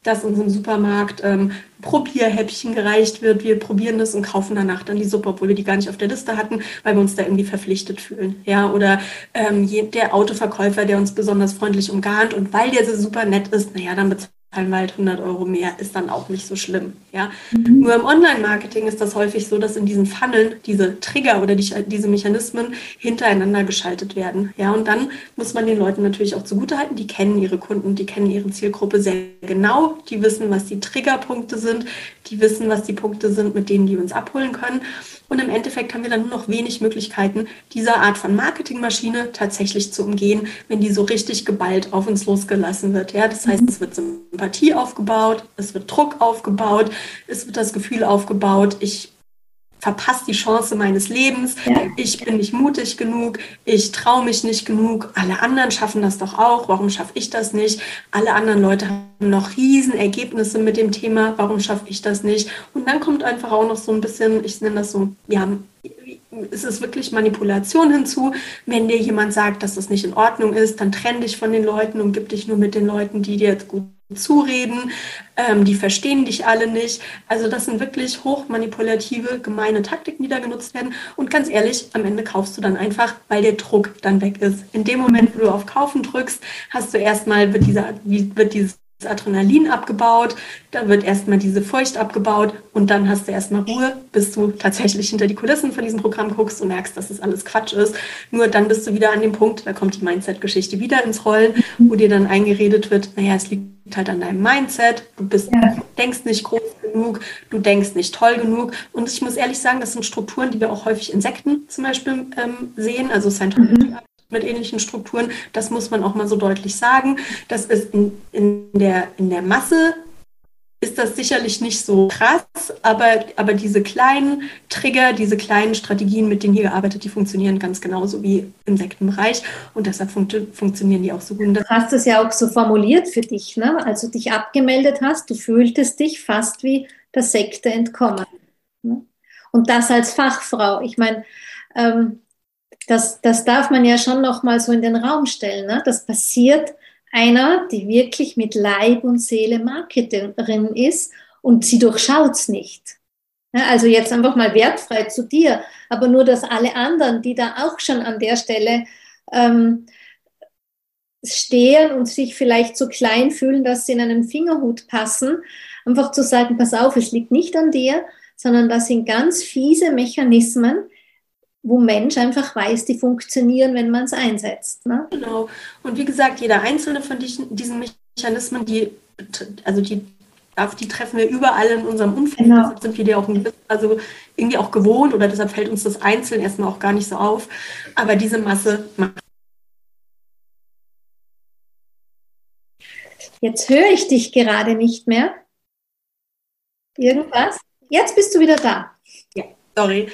dass uns im Supermarkt ähm, Probierhäppchen gereicht wird. Wir probieren das und kaufen danach dann die Suppe, obwohl wir die gar nicht auf der Liste hatten, weil wir uns da irgendwie verpflichtet fühlen. Ja, oder ähm, der Autoverkäufer, der uns besonders freundlich umgarnt und weil der so super nett ist, naja, dann bezahlt zahlen halt 100 Euro mehr, ist dann auch nicht so schlimm. Ja? Mhm. Nur im Online-Marketing ist das häufig so, dass in diesen Funneln diese Trigger oder die, diese Mechanismen hintereinander geschaltet werden. Ja? Und dann muss man den Leuten natürlich auch zugutehalten, die kennen ihre Kunden, die kennen ihre Zielgruppe sehr genau, die wissen, was die Triggerpunkte sind, die wissen, was die Punkte sind, mit denen die uns abholen können. Und im Endeffekt haben wir dann nur noch wenig Möglichkeiten, diese Art von Marketingmaschine tatsächlich zu umgehen, wenn die so richtig geballt auf uns losgelassen wird. Ja, das heißt, es wird Sympathie aufgebaut, es wird Druck aufgebaut, es wird das Gefühl aufgebaut, ich verpasse die Chance meines Lebens, ja. ich bin nicht mutig genug, ich traue mich nicht genug, alle anderen schaffen das doch auch, warum schaffe ich das nicht? Alle anderen Leute haben noch riesen Ergebnisse mit dem Thema, warum schaffe ich das nicht? Und dann kommt einfach auch noch so ein bisschen, ich nenne das so, ja, es ist wirklich Manipulation hinzu. Wenn dir jemand sagt, dass das nicht in Ordnung ist, dann trenn dich von den Leuten und gib dich nur mit den Leuten, die dir jetzt gut zureden, ähm, die verstehen dich alle nicht. Also das sind wirklich hochmanipulative, gemeine Taktiken, die da genutzt werden. Und ganz ehrlich, am Ende kaufst du dann einfach, weil der Druck dann weg ist. In dem Moment, wo du auf Kaufen drückst, hast du erstmal, wird, dieser, wird dieses Adrenalin abgebaut, da wird erstmal diese Furcht abgebaut und dann hast du erstmal Ruhe, bis du tatsächlich hinter die Kulissen von diesem Programm guckst und merkst, dass es das alles Quatsch ist. Nur dann bist du wieder an dem Punkt, da kommt die Mindset-Geschichte wieder ins Rollen, wo dir dann eingeredet wird, naja, es liegt halt an deinem Mindset, du bist, ja. denkst nicht groß genug, du denkst nicht toll genug. Und ich muss ehrlich sagen, das sind Strukturen, die wir auch häufig in Sekten zum Beispiel ähm, sehen, also Scientology mhm. Mit ähnlichen Strukturen. Das muss man auch mal so deutlich sagen. Das ist in, in, der, in der Masse ist das sicherlich nicht so krass, aber, aber diese kleinen Trigger, diese kleinen Strategien, mit denen hier gearbeitet, die funktionieren ganz genauso wie im Sektenbereich und deshalb fun funktionieren die auch so gut. Du hast es ja auch so formuliert für dich, ne? als du dich abgemeldet hast, du fühltest dich fast wie der Sekte entkommen. Ne? Und das als Fachfrau. Ich meine, ähm, das, das darf man ja schon noch mal so in den Raum stellen. Ne? Das passiert einer, die wirklich mit Leib und Seele Marketerin ist und sie durchschaut es nicht. Also jetzt einfach mal wertfrei zu dir, aber nur, dass alle anderen, die da auch schon an der Stelle ähm, stehen und sich vielleicht so klein fühlen, dass sie in einen Fingerhut passen, einfach zu sagen, pass auf, es liegt nicht an dir, sondern das sind ganz fiese Mechanismen, wo Mensch einfach weiß, die funktionieren, wenn man es einsetzt. Ne? Genau. Und wie gesagt, jeder einzelne von diesen, Mechanismen, die, also die, auf die treffen wir überall in unserem Umfeld. Genau. Deshalb sind wir die auch also irgendwie auch gewohnt oder deshalb fällt uns das einzeln erstmal auch gar nicht so auf. Aber diese Masse macht. Jetzt höre ich dich gerade nicht mehr. Irgendwas? Jetzt bist du wieder da. Ja, sorry.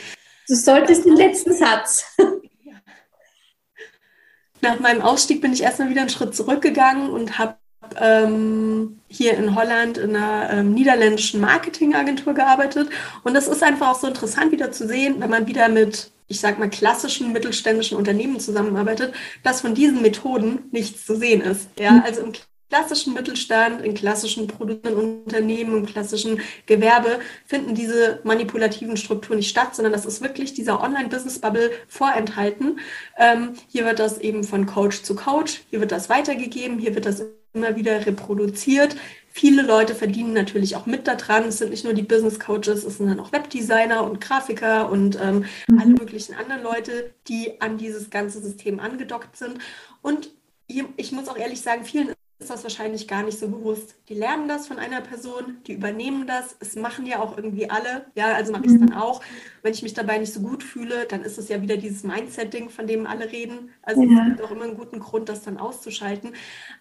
Du solltest den letzten Satz. *laughs* Nach meinem Ausstieg bin ich erstmal wieder einen Schritt zurückgegangen und habe ähm, hier in Holland in einer ähm, niederländischen Marketingagentur gearbeitet. Und das ist einfach auch so interessant wieder zu sehen, wenn man wieder mit, ich sag mal, klassischen mittelständischen Unternehmen zusammenarbeitet, dass von diesen Methoden nichts zu sehen ist. Ja, mhm. also im klassischen Mittelstand, in klassischen produzierenden Unternehmen, im klassischen Gewerbe finden diese manipulativen Strukturen nicht statt, sondern das ist wirklich dieser Online-Business-Bubble vorenthalten. Ähm, hier wird das eben von Coach zu Coach, hier wird das weitergegeben, hier wird das immer wieder reproduziert. Viele Leute verdienen natürlich auch mit daran. Es sind nicht nur die Business Coaches, es sind dann auch Webdesigner und Grafiker und ähm, mhm. alle möglichen anderen Leute, die an dieses ganze System angedockt sind. Und ich muss auch ehrlich sagen, vielen ist das wahrscheinlich gar nicht so bewusst. Die lernen das von einer Person, die übernehmen das. Es machen ja auch irgendwie alle. Ja, also mache ich es dann auch. Wenn ich mich dabei nicht so gut fühle, dann ist es ja wieder dieses Mindset-Ding, von dem alle reden. Also ja. es gibt auch immer einen guten Grund, das dann auszuschalten.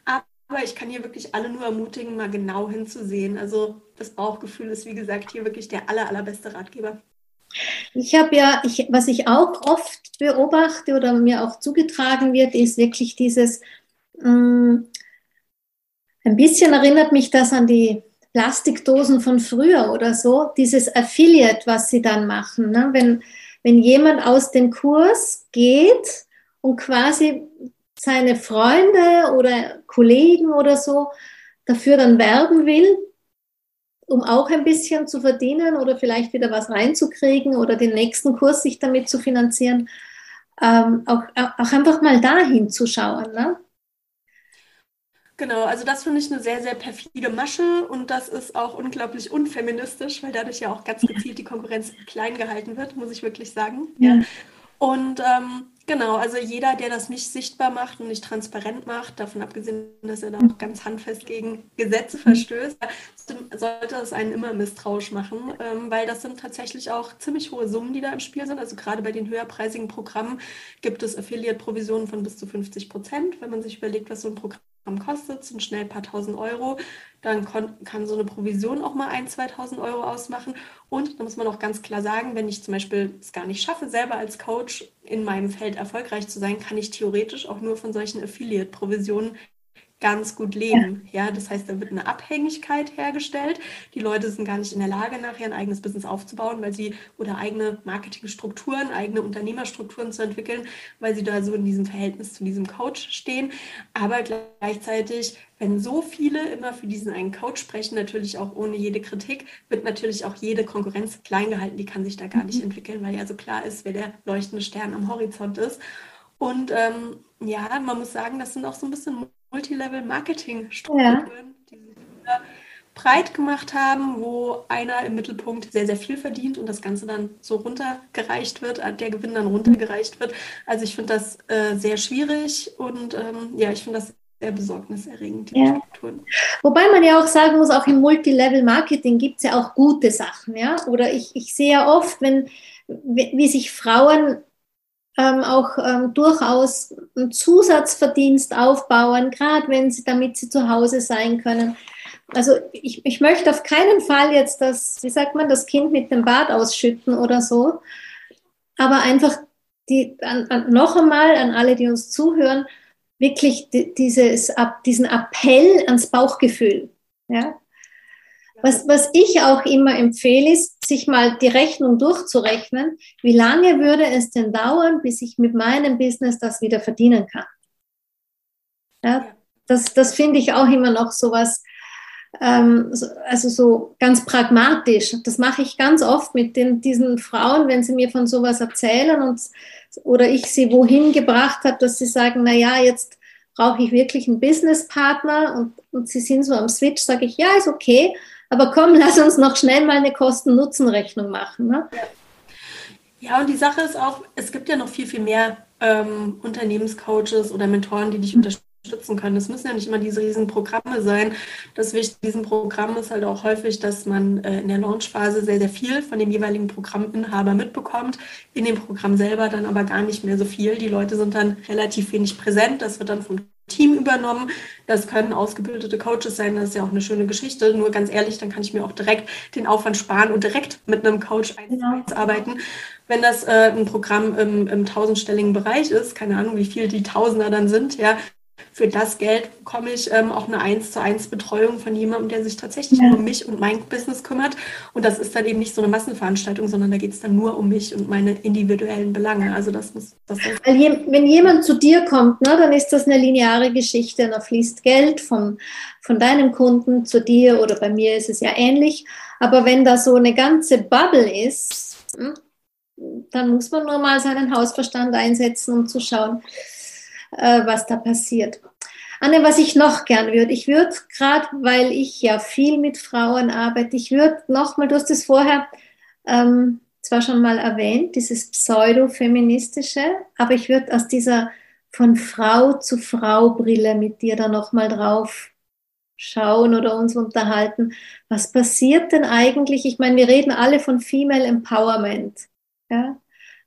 Aber ich kann hier wirklich alle nur ermutigen, mal genau hinzusehen. Also das Bauchgefühl ist, wie gesagt, hier wirklich der aller, allerbeste Ratgeber. Ich habe ja, ich, was ich auch oft beobachte oder mir auch zugetragen wird, ist wirklich dieses, mh, mm, ein bisschen erinnert mich das an die Plastikdosen von früher oder so, dieses Affiliate, was sie dann machen. Ne? Wenn, wenn jemand aus dem Kurs geht und quasi seine Freunde oder Kollegen oder so dafür dann werben will, um auch ein bisschen zu verdienen oder vielleicht wieder was reinzukriegen oder den nächsten Kurs sich damit zu finanzieren, ähm, auch, auch einfach mal dahin zu schauen. Ne? Genau, also das finde ich eine sehr, sehr perfide Masche und das ist auch unglaublich unfeministisch, weil dadurch ja auch ganz gezielt die Konkurrenz klein gehalten wird, muss ich wirklich sagen. Ja. Und ähm, Genau, also jeder, der das nicht sichtbar macht und nicht transparent macht, davon abgesehen, dass er da auch ganz handfest gegen Gesetze verstößt, sollte es einen immer misstrauisch machen, ähm, weil das sind tatsächlich auch ziemlich hohe Summen, die da im Spiel sind. Also gerade bei den höherpreisigen Programmen gibt es Affiliate-Provisionen von bis zu 50 Prozent, wenn man sich überlegt, was so ein Programm kostet, sind schnell ein paar tausend Euro. Dann kann so eine Provision auch mal ein, 2000 Euro ausmachen. Und da muss man auch ganz klar sagen, wenn ich zum Beispiel es gar nicht schaffe, selber als Coach in meinem Feld erfolgreich zu sein, kann ich theoretisch auch nur von solchen Affiliate-Provisionen ganz gut leben. Ja. das heißt, da wird eine Abhängigkeit hergestellt. Die Leute sind gar nicht in der Lage, nachher ein eigenes Business aufzubauen, weil sie oder eigene Marketingstrukturen, eigene Unternehmerstrukturen zu entwickeln, weil sie da so in diesem Verhältnis zu diesem Coach stehen. Aber gleichzeitig, wenn so viele immer für diesen einen Coach sprechen, natürlich auch ohne jede Kritik, wird natürlich auch jede Konkurrenz klein gehalten. Die kann sich da gar nicht mhm. entwickeln, weil ja so klar ist, wer der leuchtende Stern am Horizont ist. Und ähm, ja, man muss sagen, das sind auch so ein bisschen Multilevel-Marketing-Strukturen, ja. die sich breit gemacht haben, wo einer im Mittelpunkt sehr, sehr viel verdient und das Ganze dann so runtergereicht wird, äh, der Gewinn dann runtergereicht wird. Also ich finde das äh, sehr schwierig und ähm, ja, ich finde das sehr besorgniserregend, die ja. Strukturen. Wobei man ja auch sagen muss, auch im Multilevel-Marketing gibt es ja auch gute Sachen, ja. Oder ich, ich sehe ja oft, wenn, wie sich Frauen ähm, auch ähm, durchaus einen Zusatzverdienst aufbauen, gerade wenn sie, damit sie zu Hause sein können. Also ich, ich möchte auf keinen Fall jetzt das, wie sagt man, das Kind mit dem Bad ausschütten oder so, aber einfach die, an, an, noch einmal an alle, die uns zuhören, wirklich dieses, diesen Appell ans Bauchgefühl. Ja? Was, was ich auch immer empfehle, ist, sich mal die Rechnung durchzurechnen. Wie lange würde es denn dauern, bis ich mit meinem Business das wieder verdienen kann? Ja, das, das finde ich auch immer noch so was, ähm, also so ganz pragmatisch. Das mache ich ganz oft mit den, diesen Frauen, wenn sie mir von sowas erzählen und, oder ich sie wohin gebracht habe, dass sie sagen, na ja, jetzt brauche ich wirklich einen Businesspartner und, und sie sind so am Switch, sage ich, ja, ist okay aber komm, lass uns noch schnell mal eine Kosten-Nutzen-Rechnung machen. Ne? Ja. ja, und die Sache ist auch, es gibt ja noch viel, viel mehr ähm, Unternehmenscoaches oder Mentoren, die dich mhm. unterstützen können. Es müssen ja nicht immer diese riesen Programme sein. Das Wichtige diesem Programm ist halt auch häufig, dass man äh, in der Launchphase sehr, sehr viel von dem jeweiligen Programminhaber mitbekommt, in dem Programm selber dann aber gar nicht mehr so viel. Die Leute sind dann relativ wenig präsent. Das wird dann von Team übernommen. Das können ausgebildete Coaches sein, das ist ja auch eine schöne Geschichte. Nur ganz ehrlich, dann kann ich mir auch direkt den Aufwand sparen und direkt mit einem Coach ja. arbeiten. Wenn das äh, ein Programm im, im tausendstelligen Bereich ist, keine Ahnung, wie viel die Tausender dann sind, ja, für das Geld bekomme ich ähm, auch eine 1 zu 1 Betreuung von jemandem, der sich tatsächlich ja. um mich und mein Business kümmert. Und das ist dann eben nicht so eine Massenveranstaltung, sondern da geht es dann nur um mich und meine individuellen Belange. Also das muss das Weil je, wenn jemand zu dir kommt, ne, dann ist das eine lineare Geschichte. Da fließt Geld vom, von deinem Kunden zu dir oder bei mir ist es ja ähnlich. Aber wenn da so eine ganze Bubble ist, hm, dann muss man nur mal seinen Hausverstand einsetzen, um zu schauen, äh, was da passiert. Anne, was ich noch gern würde, ich würde gerade, weil ich ja viel mit Frauen arbeite, ich würde nochmal, du hast es vorher ähm, zwar schon mal erwähnt, dieses pseudo-feministische, aber ich würde aus dieser von Frau zu Frau Brille mit dir da nochmal drauf schauen oder uns unterhalten. Was passiert denn eigentlich? Ich meine, wir reden alle von Female Empowerment. Ja?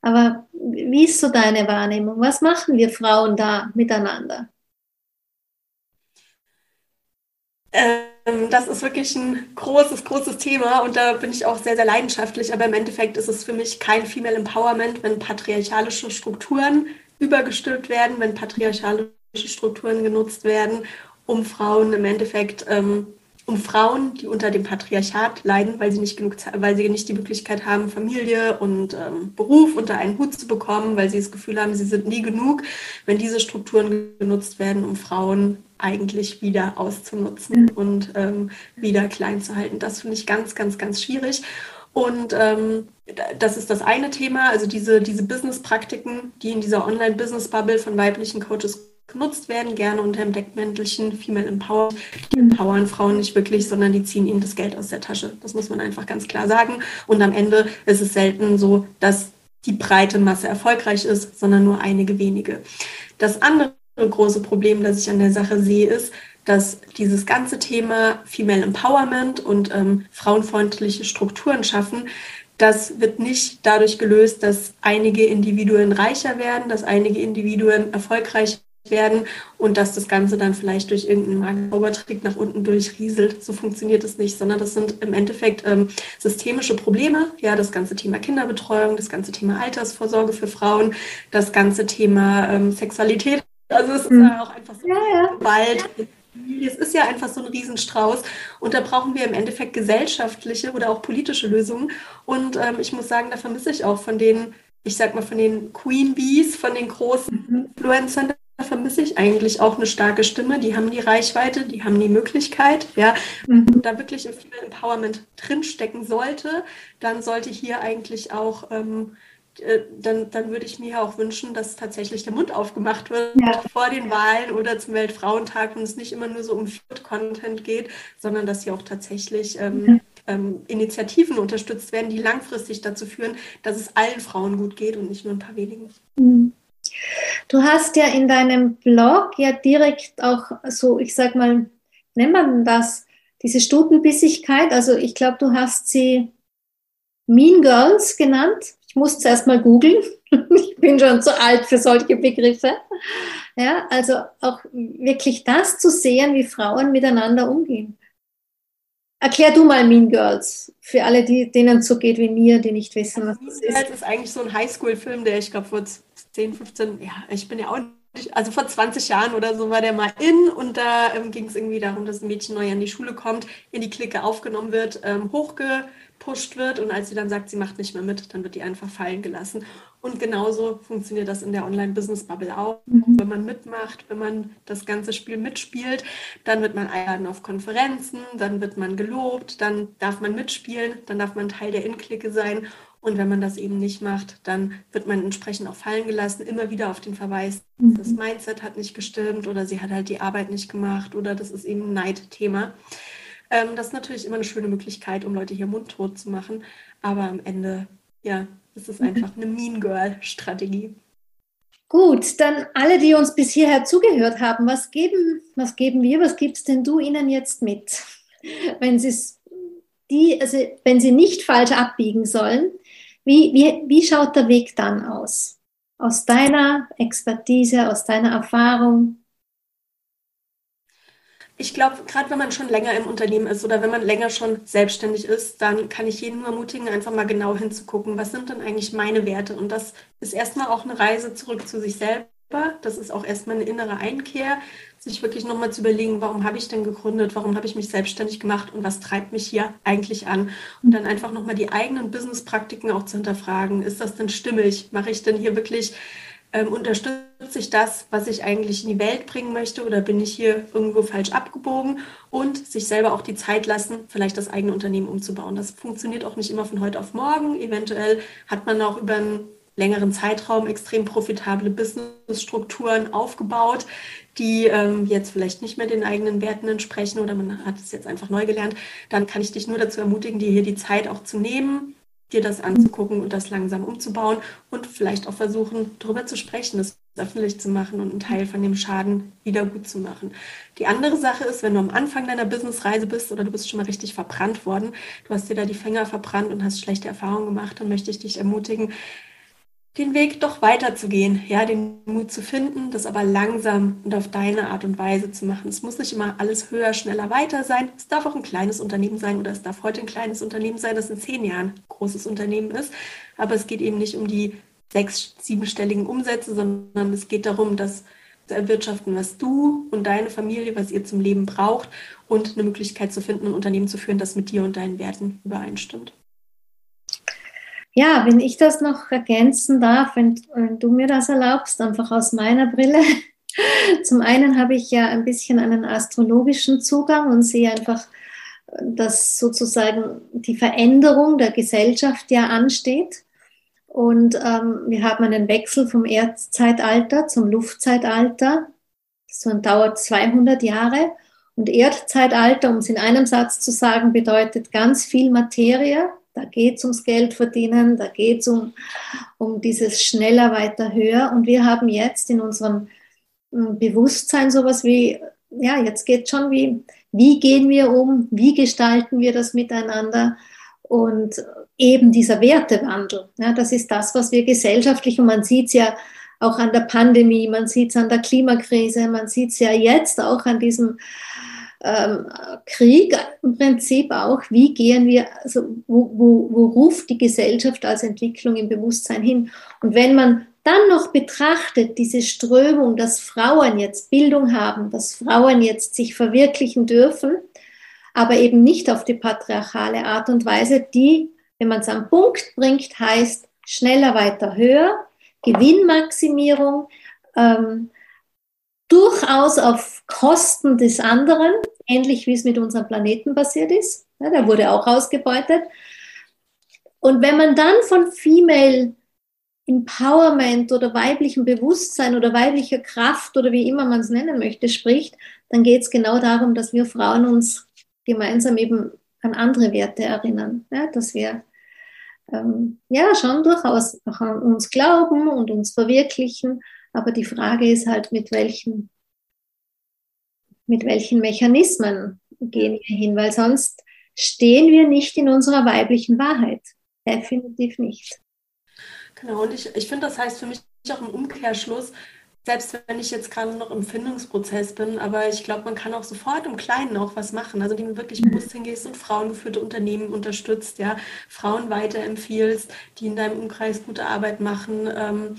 Aber wie ist so deine Wahrnehmung? Was machen wir Frauen da miteinander? Ähm, das ist wirklich ein großes, großes Thema und da bin ich auch sehr, sehr leidenschaftlich. Aber im Endeffekt ist es für mich kein Female Empowerment, wenn patriarchalische Strukturen übergestülpt werden, wenn patriarchalische Strukturen genutzt werden, um Frauen im Endeffekt ähm, um Frauen, die unter dem Patriarchat leiden, weil sie nicht genug, weil sie nicht die Möglichkeit haben, Familie und ähm, Beruf unter einen Hut zu bekommen, weil sie das Gefühl haben, sie sind nie genug, wenn diese Strukturen genutzt werden, um Frauen eigentlich wieder auszunutzen und ähm, wieder klein zu halten. Das finde ich ganz, ganz, ganz schwierig. Und ähm, das ist das eine Thema, also diese, diese Business-Praktiken, die in dieser Online-Business-Bubble von weiblichen Coaches genutzt werden, gerne unter dem Deckmäntelchen Female Empower. Die empowern Frauen nicht wirklich, sondern die ziehen ihnen das Geld aus der Tasche. Das muss man einfach ganz klar sagen. Und am Ende ist es selten so, dass die breite Masse erfolgreich ist, sondern nur einige wenige. Das andere große Problem, das ich an der Sache sehe, ist, dass dieses ganze Thema Female Empowerment und ähm, frauenfreundliche Strukturen schaffen, das wird nicht dadurch gelöst, dass einige Individuen reicher werden, dass einige Individuen erfolgreich werden und dass das Ganze dann vielleicht durch irgendeinen Zaubertrick nach unten durchrieselt. So funktioniert es nicht, sondern das sind im Endeffekt ähm, systemische Probleme. Ja, das ganze Thema Kinderbetreuung, das ganze Thema Altersvorsorge für Frauen, das ganze Thema ähm, Sexualität. Also es ist mhm. auch einfach so ja, ja. Gewalt. Es ist ja einfach so ein Riesenstrauß und da brauchen wir im Endeffekt gesellschaftliche oder auch politische Lösungen. Und ähm, ich muss sagen, da vermisse ich auch von den, ich sag mal, von den Queen Bees, von den großen mhm. Influencern, vermisse ich eigentlich auch eine starke Stimme. Die haben die Reichweite, die haben die Möglichkeit. Ja, mhm. da wirklich im Female Empowerment drinstecken sollte, dann sollte hier eigentlich auch ähm, äh, dann, dann würde ich mir auch wünschen, dass tatsächlich der Mund aufgemacht wird ja. vor den Wahlen oder zum Weltfrauentag und es nicht immer nur so um Content geht, sondern dass hier auch tatsächlich ähm, ähm, Initiativen unterstützt werden, die langfristig dazu führen, dass es allen Frauen gut geht und nicht nur ein paar wenigen. Mhm. Du hast ja in deinem Blog ja direkt auch so, ich sag mal, nennt man das, diese Stutenbissigkeit, also ich glaube, du hast sie Mean Girls genannt. Ich muss zuerst mal googeln. *laughs* Ich bin schon zu alt für solche Begriffe. Ja, also auch wirklich das zu sehen, wie Frauen miteinander umgehen. Erklär du mal Mean Girls für alle, die, denen es so geht wie mir, die nicht wissen, was das ist. Mean Girls ist eigentlich so ein Highschool-Film, der ich glaube vor 10, 15, ja, ich bin ja auch nicht, also vor 20 Jahren oder so war der mal in und da ähm, ging es irgendwie darum, dass ein Mädchen neu an die Schule kommt, in die Clique aufgenommen wird, ähm, hochgepusht wird und als sie dann sagt, sie macht nicht mehr mit, dann wird die einfach fallen gelassen. Und genauso funktioniert das in der Online-Business-Bubble auch. Mhm. Wenn man mitmacht, wenn man das ganze Spiel mitspielt, dann wird man eingeladen auf Konferenzen, dann wird man gelobt, dann darf man mitspielen, dann darf man Teil der In-Clique sein und wenn man das eben nicht macht, dann wird man entsprechend auch fallen gelassen, immer wieder auf den Verweis, mhm. das Mindset hat nicht gestimmt oder sie hat halt die Arbeit nicht gemacht oder das ist eben ein Neidthema. Ähm, das ist natürlich immer eine schöne Möglichkeit, um Leute hier mundtot zu machen, aber am Ende, ja, ist es einfach eine Mean Girl-Strategie. Gut, dann alle, die uns bis hierher zugehört haben, was geben, was geben wir, was gibst denn du ihnen jetzt mit? Wenn sie die, also wenn sie nicht falsch abbiegen sollen, wie, wie, wie schaut der Weg dann aus? Aus deiner Expertise, aus deiner Erfahrung? Ich glaube, gerade wenn man schon länger im Unternehmen ist oder wenn man länger schon selbstständig ist, dann kann ich jeden nur ermutigen, einfach mal genau hinzugucken, was sind denn eigentlich meine Werte? Und das ist erstmal auch eine Reise zurück zu sich selber. Das ist auch erstmal eine innere Einkehr, sich wirklich nochmal zu überlegen, warum habe ich denn gegründet, warum habe ich mich selbstständig gemacht und was treibt mich hier eigentlich an? Und dann einfach nochmal die eigenen Businesspraktiken auch zu hinterfragen. Ist das denn stimmig? Mache ich denn hier wirklich, ähm, unterstütze ich das, was ich eigentlich in die Welt bringen möchte oder bin ich hier irgendwo falsch abgebogen? Und sich selber auch die Zeit lassen, vielleicht das eigene Unternehmen umzubauen. Das funktioniert auch nicht immer von heute auf morgen. Eventuell hat man auch über ein längeren Zeitraum extrem profitable Businessstrukturen aufgebaut, die ähm, jetzt vielleicht nicht mehr den eigenen Werten entsprechen oder man hat es jetzt einfach neu gelernt, dann kann ich dich nur dazu ermutigen, dir hier die Zeit auch zu nehmen, dir das anzugucken und das langsam umzubauen und vielleicht auch versuchen, darüber zu sprechen, das öffentlich zu machen und einen Teil von dem Schaden wieder gut zu machen. Die andere Sache ist, wenn du am Anfang deiner Businessreise bist oder du bist schon mal richtig verbrannt worden, du hast dir da die Finger verbrannt und hast schlechte Erfahrungen gemacht, dann möchte ich dich ermutigen, den Weg doch weiterzugehen, ja, den Mut zu finden, das aber langsam und auf deine Art und Weise zu machen. Es muss nicht immer alles höher, schneller, weiter sein. Es darf auch ein kleines Unternehmen sein oder es darf heute ein kleines Unternehmen sein, das in zehn Jahren ein großes Unternehmen ist. Aber es geht eben nicht um die sechs-, siebenstelligen Umsätze, sondern es geht darum, dass zu erwirtschaften, was du und deine Familie, was ihr zum Leben braucht und eine Möglichkeit zu finden, ein Unternehmen zu führen, das mit dir und deinen Werten übereinstimmt. Ja, wenn ich das noch ergänzen darf, wenn, wenn du mir das erlaubst, einfach aus meiner Brille. *laughs* Zum einen habe ich ja ein bisschen einen astrologischen Zugang und sehe einfach, dass sozusagen die Veränderung der Gesellschaft ja ansteht. Und ähm, wir haben einen Wechsel vom Erdzeitalter zum Luftzeitalter. So dauert 200 Jahre. Und Erdzeitalter, um es in einem Satz zu sagen, bedeutet ganz viel Materie, da geht es ums Geld verdienen, da geht es um, um dieses schneller, weiter, höher. Und wir haben jetzt in unserem hm, Bewusstsein sowas wie, ja, jetzt geht schon wie, wie gehen wir um, wie gestalten wir das miteinander und eben dieser Wertewandel. Ja, das ist das, was wir gesellschaftlich, und man sieht es ja auch an der Pandemie, man sieht es an der Klimakrise, man sieht es ja jetzt auch an diesem ähm, Krieg im Prinzip auch, wie gehen wir, also wo, wo, wo ruft die Gesellschaft als Entwicklung im Bewusstsein hin? Und wenn man dann noch betrachtet, diese Strömung, dass Frauen jetzt Bildung haben, dass Frauen jetzt sich verwirklichen dürfen, aber eben nicht auf die patriarchale Art und Weise, die, wenn man es am Punkt bringt, heißt schneller, weiter, höher, Gewinnmaximierung, ähm, durchaus auf Kosten des anderen, ähnlich wie es mit unserem Planeten passiert ist. Ja, der wurde auch ausgebeutet. Und wenn man dann von Female Empowerment oder weiblichem Bewusstsein oder weiblicher Kraft oder wie immer man es nennen möchte, spricht, dann geht es genau darum, dass wir Frauen uns gemeinsam eben an andere Werte erinnern. Ja, dass wir ähm, ja schon durchaus auch an uns glauben und uns verwirklichen aber die Frage ist halt, mit welchen, mit welchen Mechanismen gehen wir hin, weil sonst stehen wir nicht in unserer weiblichen Wahrheit. Definitiv nicht. Genau, und ich, ich finde, das heißt für mich auch im Umkehrschluss, selbst wenn ich jetzt gerade noch im Findungsprozess bin, aber ich glaube, man kann auch sofort im Kleinen auch was machen. Also, indem du wirklich bewusst hingehst und frauengeführte Unternehmen unterstützt, ja, Frauen weiterempfiehlst, die in deinem Umkreis gute Arbeit machen, ähm,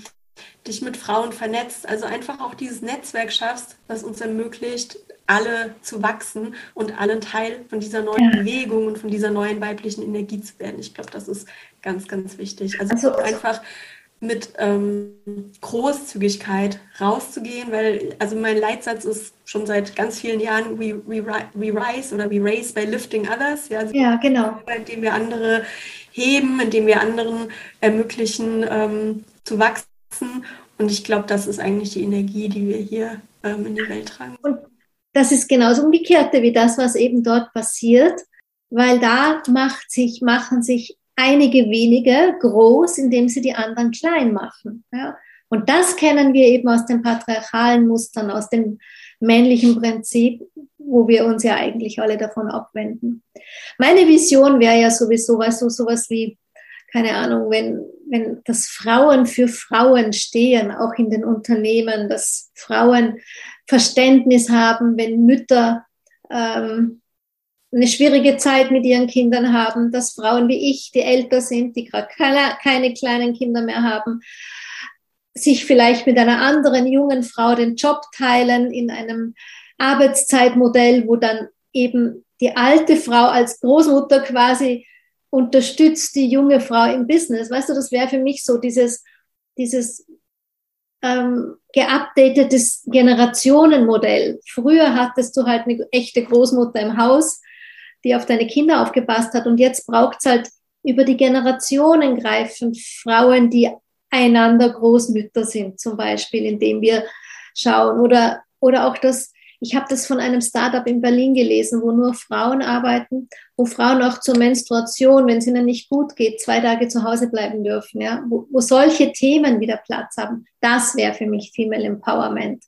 dich mit Frauen vernetzt, also einfach auch dieses Netzwerk schaffst, das uns ermöglicht, alle zu wachsen und allen Teil von dieser neuen ja. Bewegung und von dieser neuen weiblichen Energie zu werden. Ich glaube, das ist ganz, ganz wichtig. Also, also einfach mit ähm, Großzügigkeit rauszugehen, weil also mein Leitsatz ist schon seit ganz vielen Jahren we, we, we rise oder we raise by lifting others. Ja, also ja genau. Indem wir andere heben, indem wir anderen ermöglichen ähm, zu wachsen und ich glaube, das ist eigentlich die Energie, die wir hier ähm, in die Welt tragen. Und das ist genauso umgekehrte wie das, was eben dort passiert, weil da macht sich, machen sich einige wenige groß, indem sie die anderen klein machen. Ja? Und das kennen wir eben aus den patriarchalen Mustern, aus dem männlichen Prinzip, wo wir uns ja eigentlich alle davon abwenden. Meine Vision wäre ja sowieso was, so sowas wie keine Ahnung, wenn, wenn das Frauen für Frauen stehen, auch in den Unternehmen, dass Frauen Verständnis haben, wenn Mütter ähm, eine schwierige Zeit mit ihren Kindern haben, dass Frauen wie ich, die älter sind, die gerade keine, keine kleinen Kinder mehr haben, sich vielleicht mit einer anderen jungen Frau den Job teilen in einem Arbeitszeitmodell, wo dann eben die alte Frau als Großmutter quasi unterstützt die junge Frau im Business. Weißt du, das wäre für mich so dieses, dieses ähm, geupdatetes Generationenmodell. Früher hattest du halt eine echte Großmutter im Haus, die auf deine Kinder aufgepasst hat und jetzt braucht es halt über die Generationen greifend Frauen, die einander Großmütter sind, zum Beispiel, indem wir schauen oder, oder auch das ich habe das von einem Startup in Berlin gelesen, wo nur Frauen arbeiten, wo Frauen auch zur Menstruation, wenn es ihnen nicht gut geht, zwei Tage zu Hause bleiben dürfen, ja, wo, wo solche Themen wieder Platz haben. Das wäre für mich Female Empowerment,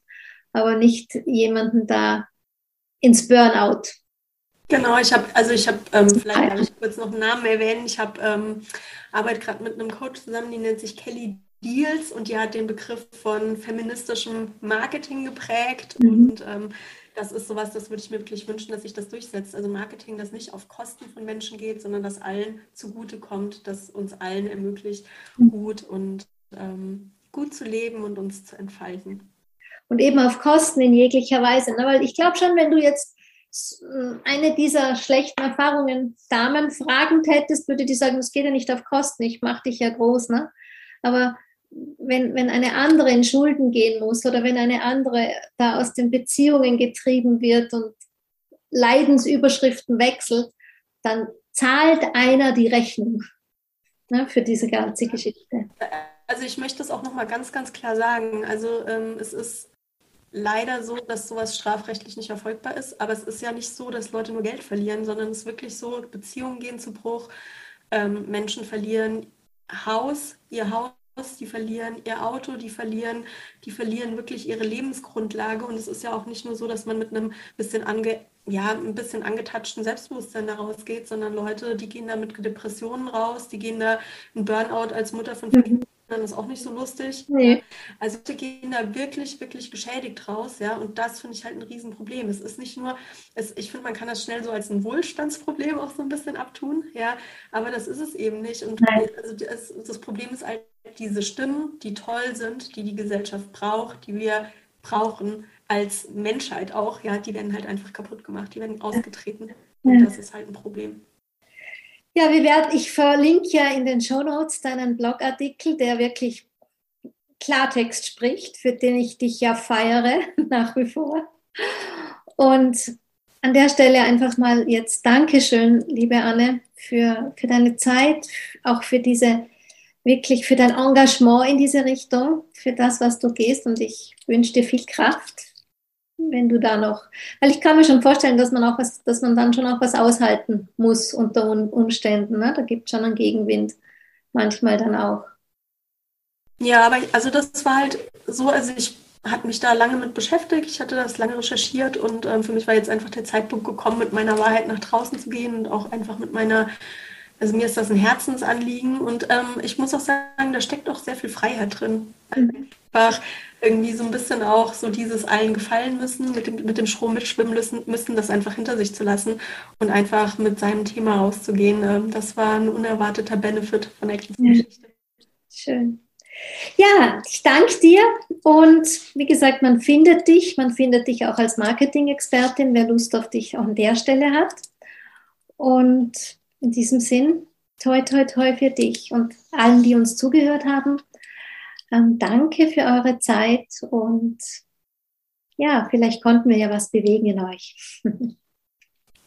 aber nicht jemanden da ins Burnout. Genau, ich habe, also ich habe, ähm, vielleicht darf ich kurz noch einen Namen erwähnen. Ich habe ähm, arbeite gerade mit einem Coach zusammen, die nennt sich Kelly Diels und die hat den Begriff von feministischem Marketing geprägt. Mhm. Und ähm, das ist sowas, das würde ich mir wirklich wünschen, dass sich das durchsetzt. Also Marketing, das nicht auf Kosten von Menschen geht, sondern dass allen zugutekommt, dass uns allen ermöglicht, mhm. gut und ähm, gut zu leben und uns zu entfalten. Und eben auf Kosten in jeglicher Weise. Ne? Weil ich glaube schon, wenn du jetzt äh, eine dieser schlechten Erfahrungen Damen fragend hättest, würde die sagen, es geht ja nicht auf Kosten, ich mache dich ja groß. Ne? Aber wenn, wenn eine andere in Schulden gehen muss oder wenn eine andere da aus den Beziehungen getrieben wird und Leidensüberschriften wechselt, dann zahlt einer die Rechnung ne, für diese ganze Geschichte. Also ich möchte das auch nochmal ganz, ganz klar sagen. Also ähm, es ist leider so, dass sowas strafrechtlich nicht erfolgbar ist, aber es ist ja nicht so, dass Leute nur Geld verlieren, sondern es ist wirklich so, Beziehungen gehen zu Bruch, ähm, Menschen verlieren Haus, ihr Haus die verlieren ihr Auto, die verlieren, die verlieren wirklich ihre Lebensgrundlage. Und es ist ja auch nicht nur so, dass man mit einem bisschen ange, ja, ein bisschen angetatschten Selbstbewusstsein da rausgeht, sondern Leute, die gehen da mit Depressionen raus, die gehen da in Burnout als Mutter von fünf mhm dann ist auch nicht so lustig. Nee. Also die gehen da wirklich, wirklich geschädigt raus, ja. Und das finde ich halt ein Riesenproblem. Es ist nicht nur, es, ich finde, man kann das schnell so als ein Wohlstandsproblem auch so ein bisschen abtun, ja. Aber das ist es eben nicht. Und also das, das Problem ist halt diese Stimmen, die toll sind, die die Gesellschaft braucht, die wir brauchen als Menschheit auch, ja, die werden halt einfach kaputt gemacht, die werden ausgetreten. Und das ist halt ein Problem. Ja, wir werden, ich verlinke ja in den Show Notes deinen Blogartikel, der wirklich Klartext spricht, für den ich dich ja feiere *laughs* nach wie vor. Und an der Stelle einfach mal jetzt Dankeschön, liebe Anne, für, für deine Zeit, auch für diese, wirklich für dein Engagement in diese Richtung, für das, was du gehst. Und ich wünsche dir viel Kraft wenn du da noch, weil ich kann mir schon vorstellen, dass man auch was, dass man dann schon auch was aushalten muss unter Umständen. Ne? Da gibt es schon einen Gegenwind manchmal dann auch. Ja, aber also das war halt so, also ich hatte mich da lange mit beschäftigt, ich hatte das lange recherchiert und ähm, für mich war jetzt einfach der Zeitpunkt gekommen, mit meiner Wahrheit nach draußen zu gehen und auch einfach mit meiner, also mir ist das ein Herzensanliegen und ähm, ich muss auch sagen, da steckt auch sehr viel Freiheit drin. Mhm. Einfach irgendwie so ein bisschen auch so dieses allen gefallen müssen, mit dem, mit dem Strom mitschwimmen müssen, müssen, das einfach hinter sich zu lassen und einfach mit seinem Thema rauszugehen. Ähm, das war ein unerwarteter Benefit von der Geschichte. Schön. Ja, ich danke dir und wie gesagt, man findet dich, man findet dich auch als Marketing-Expertin, wer Lust auf dich auch an der Stelle hat. Und in diesem Sinn, toi, toi, toi für dich und allen, die uns zugehört haben. Ähm, danke für eure Zeit und ja, vielleicht konnten wir ja was bewegen in euch. *laughs*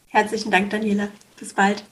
Herzlichen Dank, Daniela. Bis bald.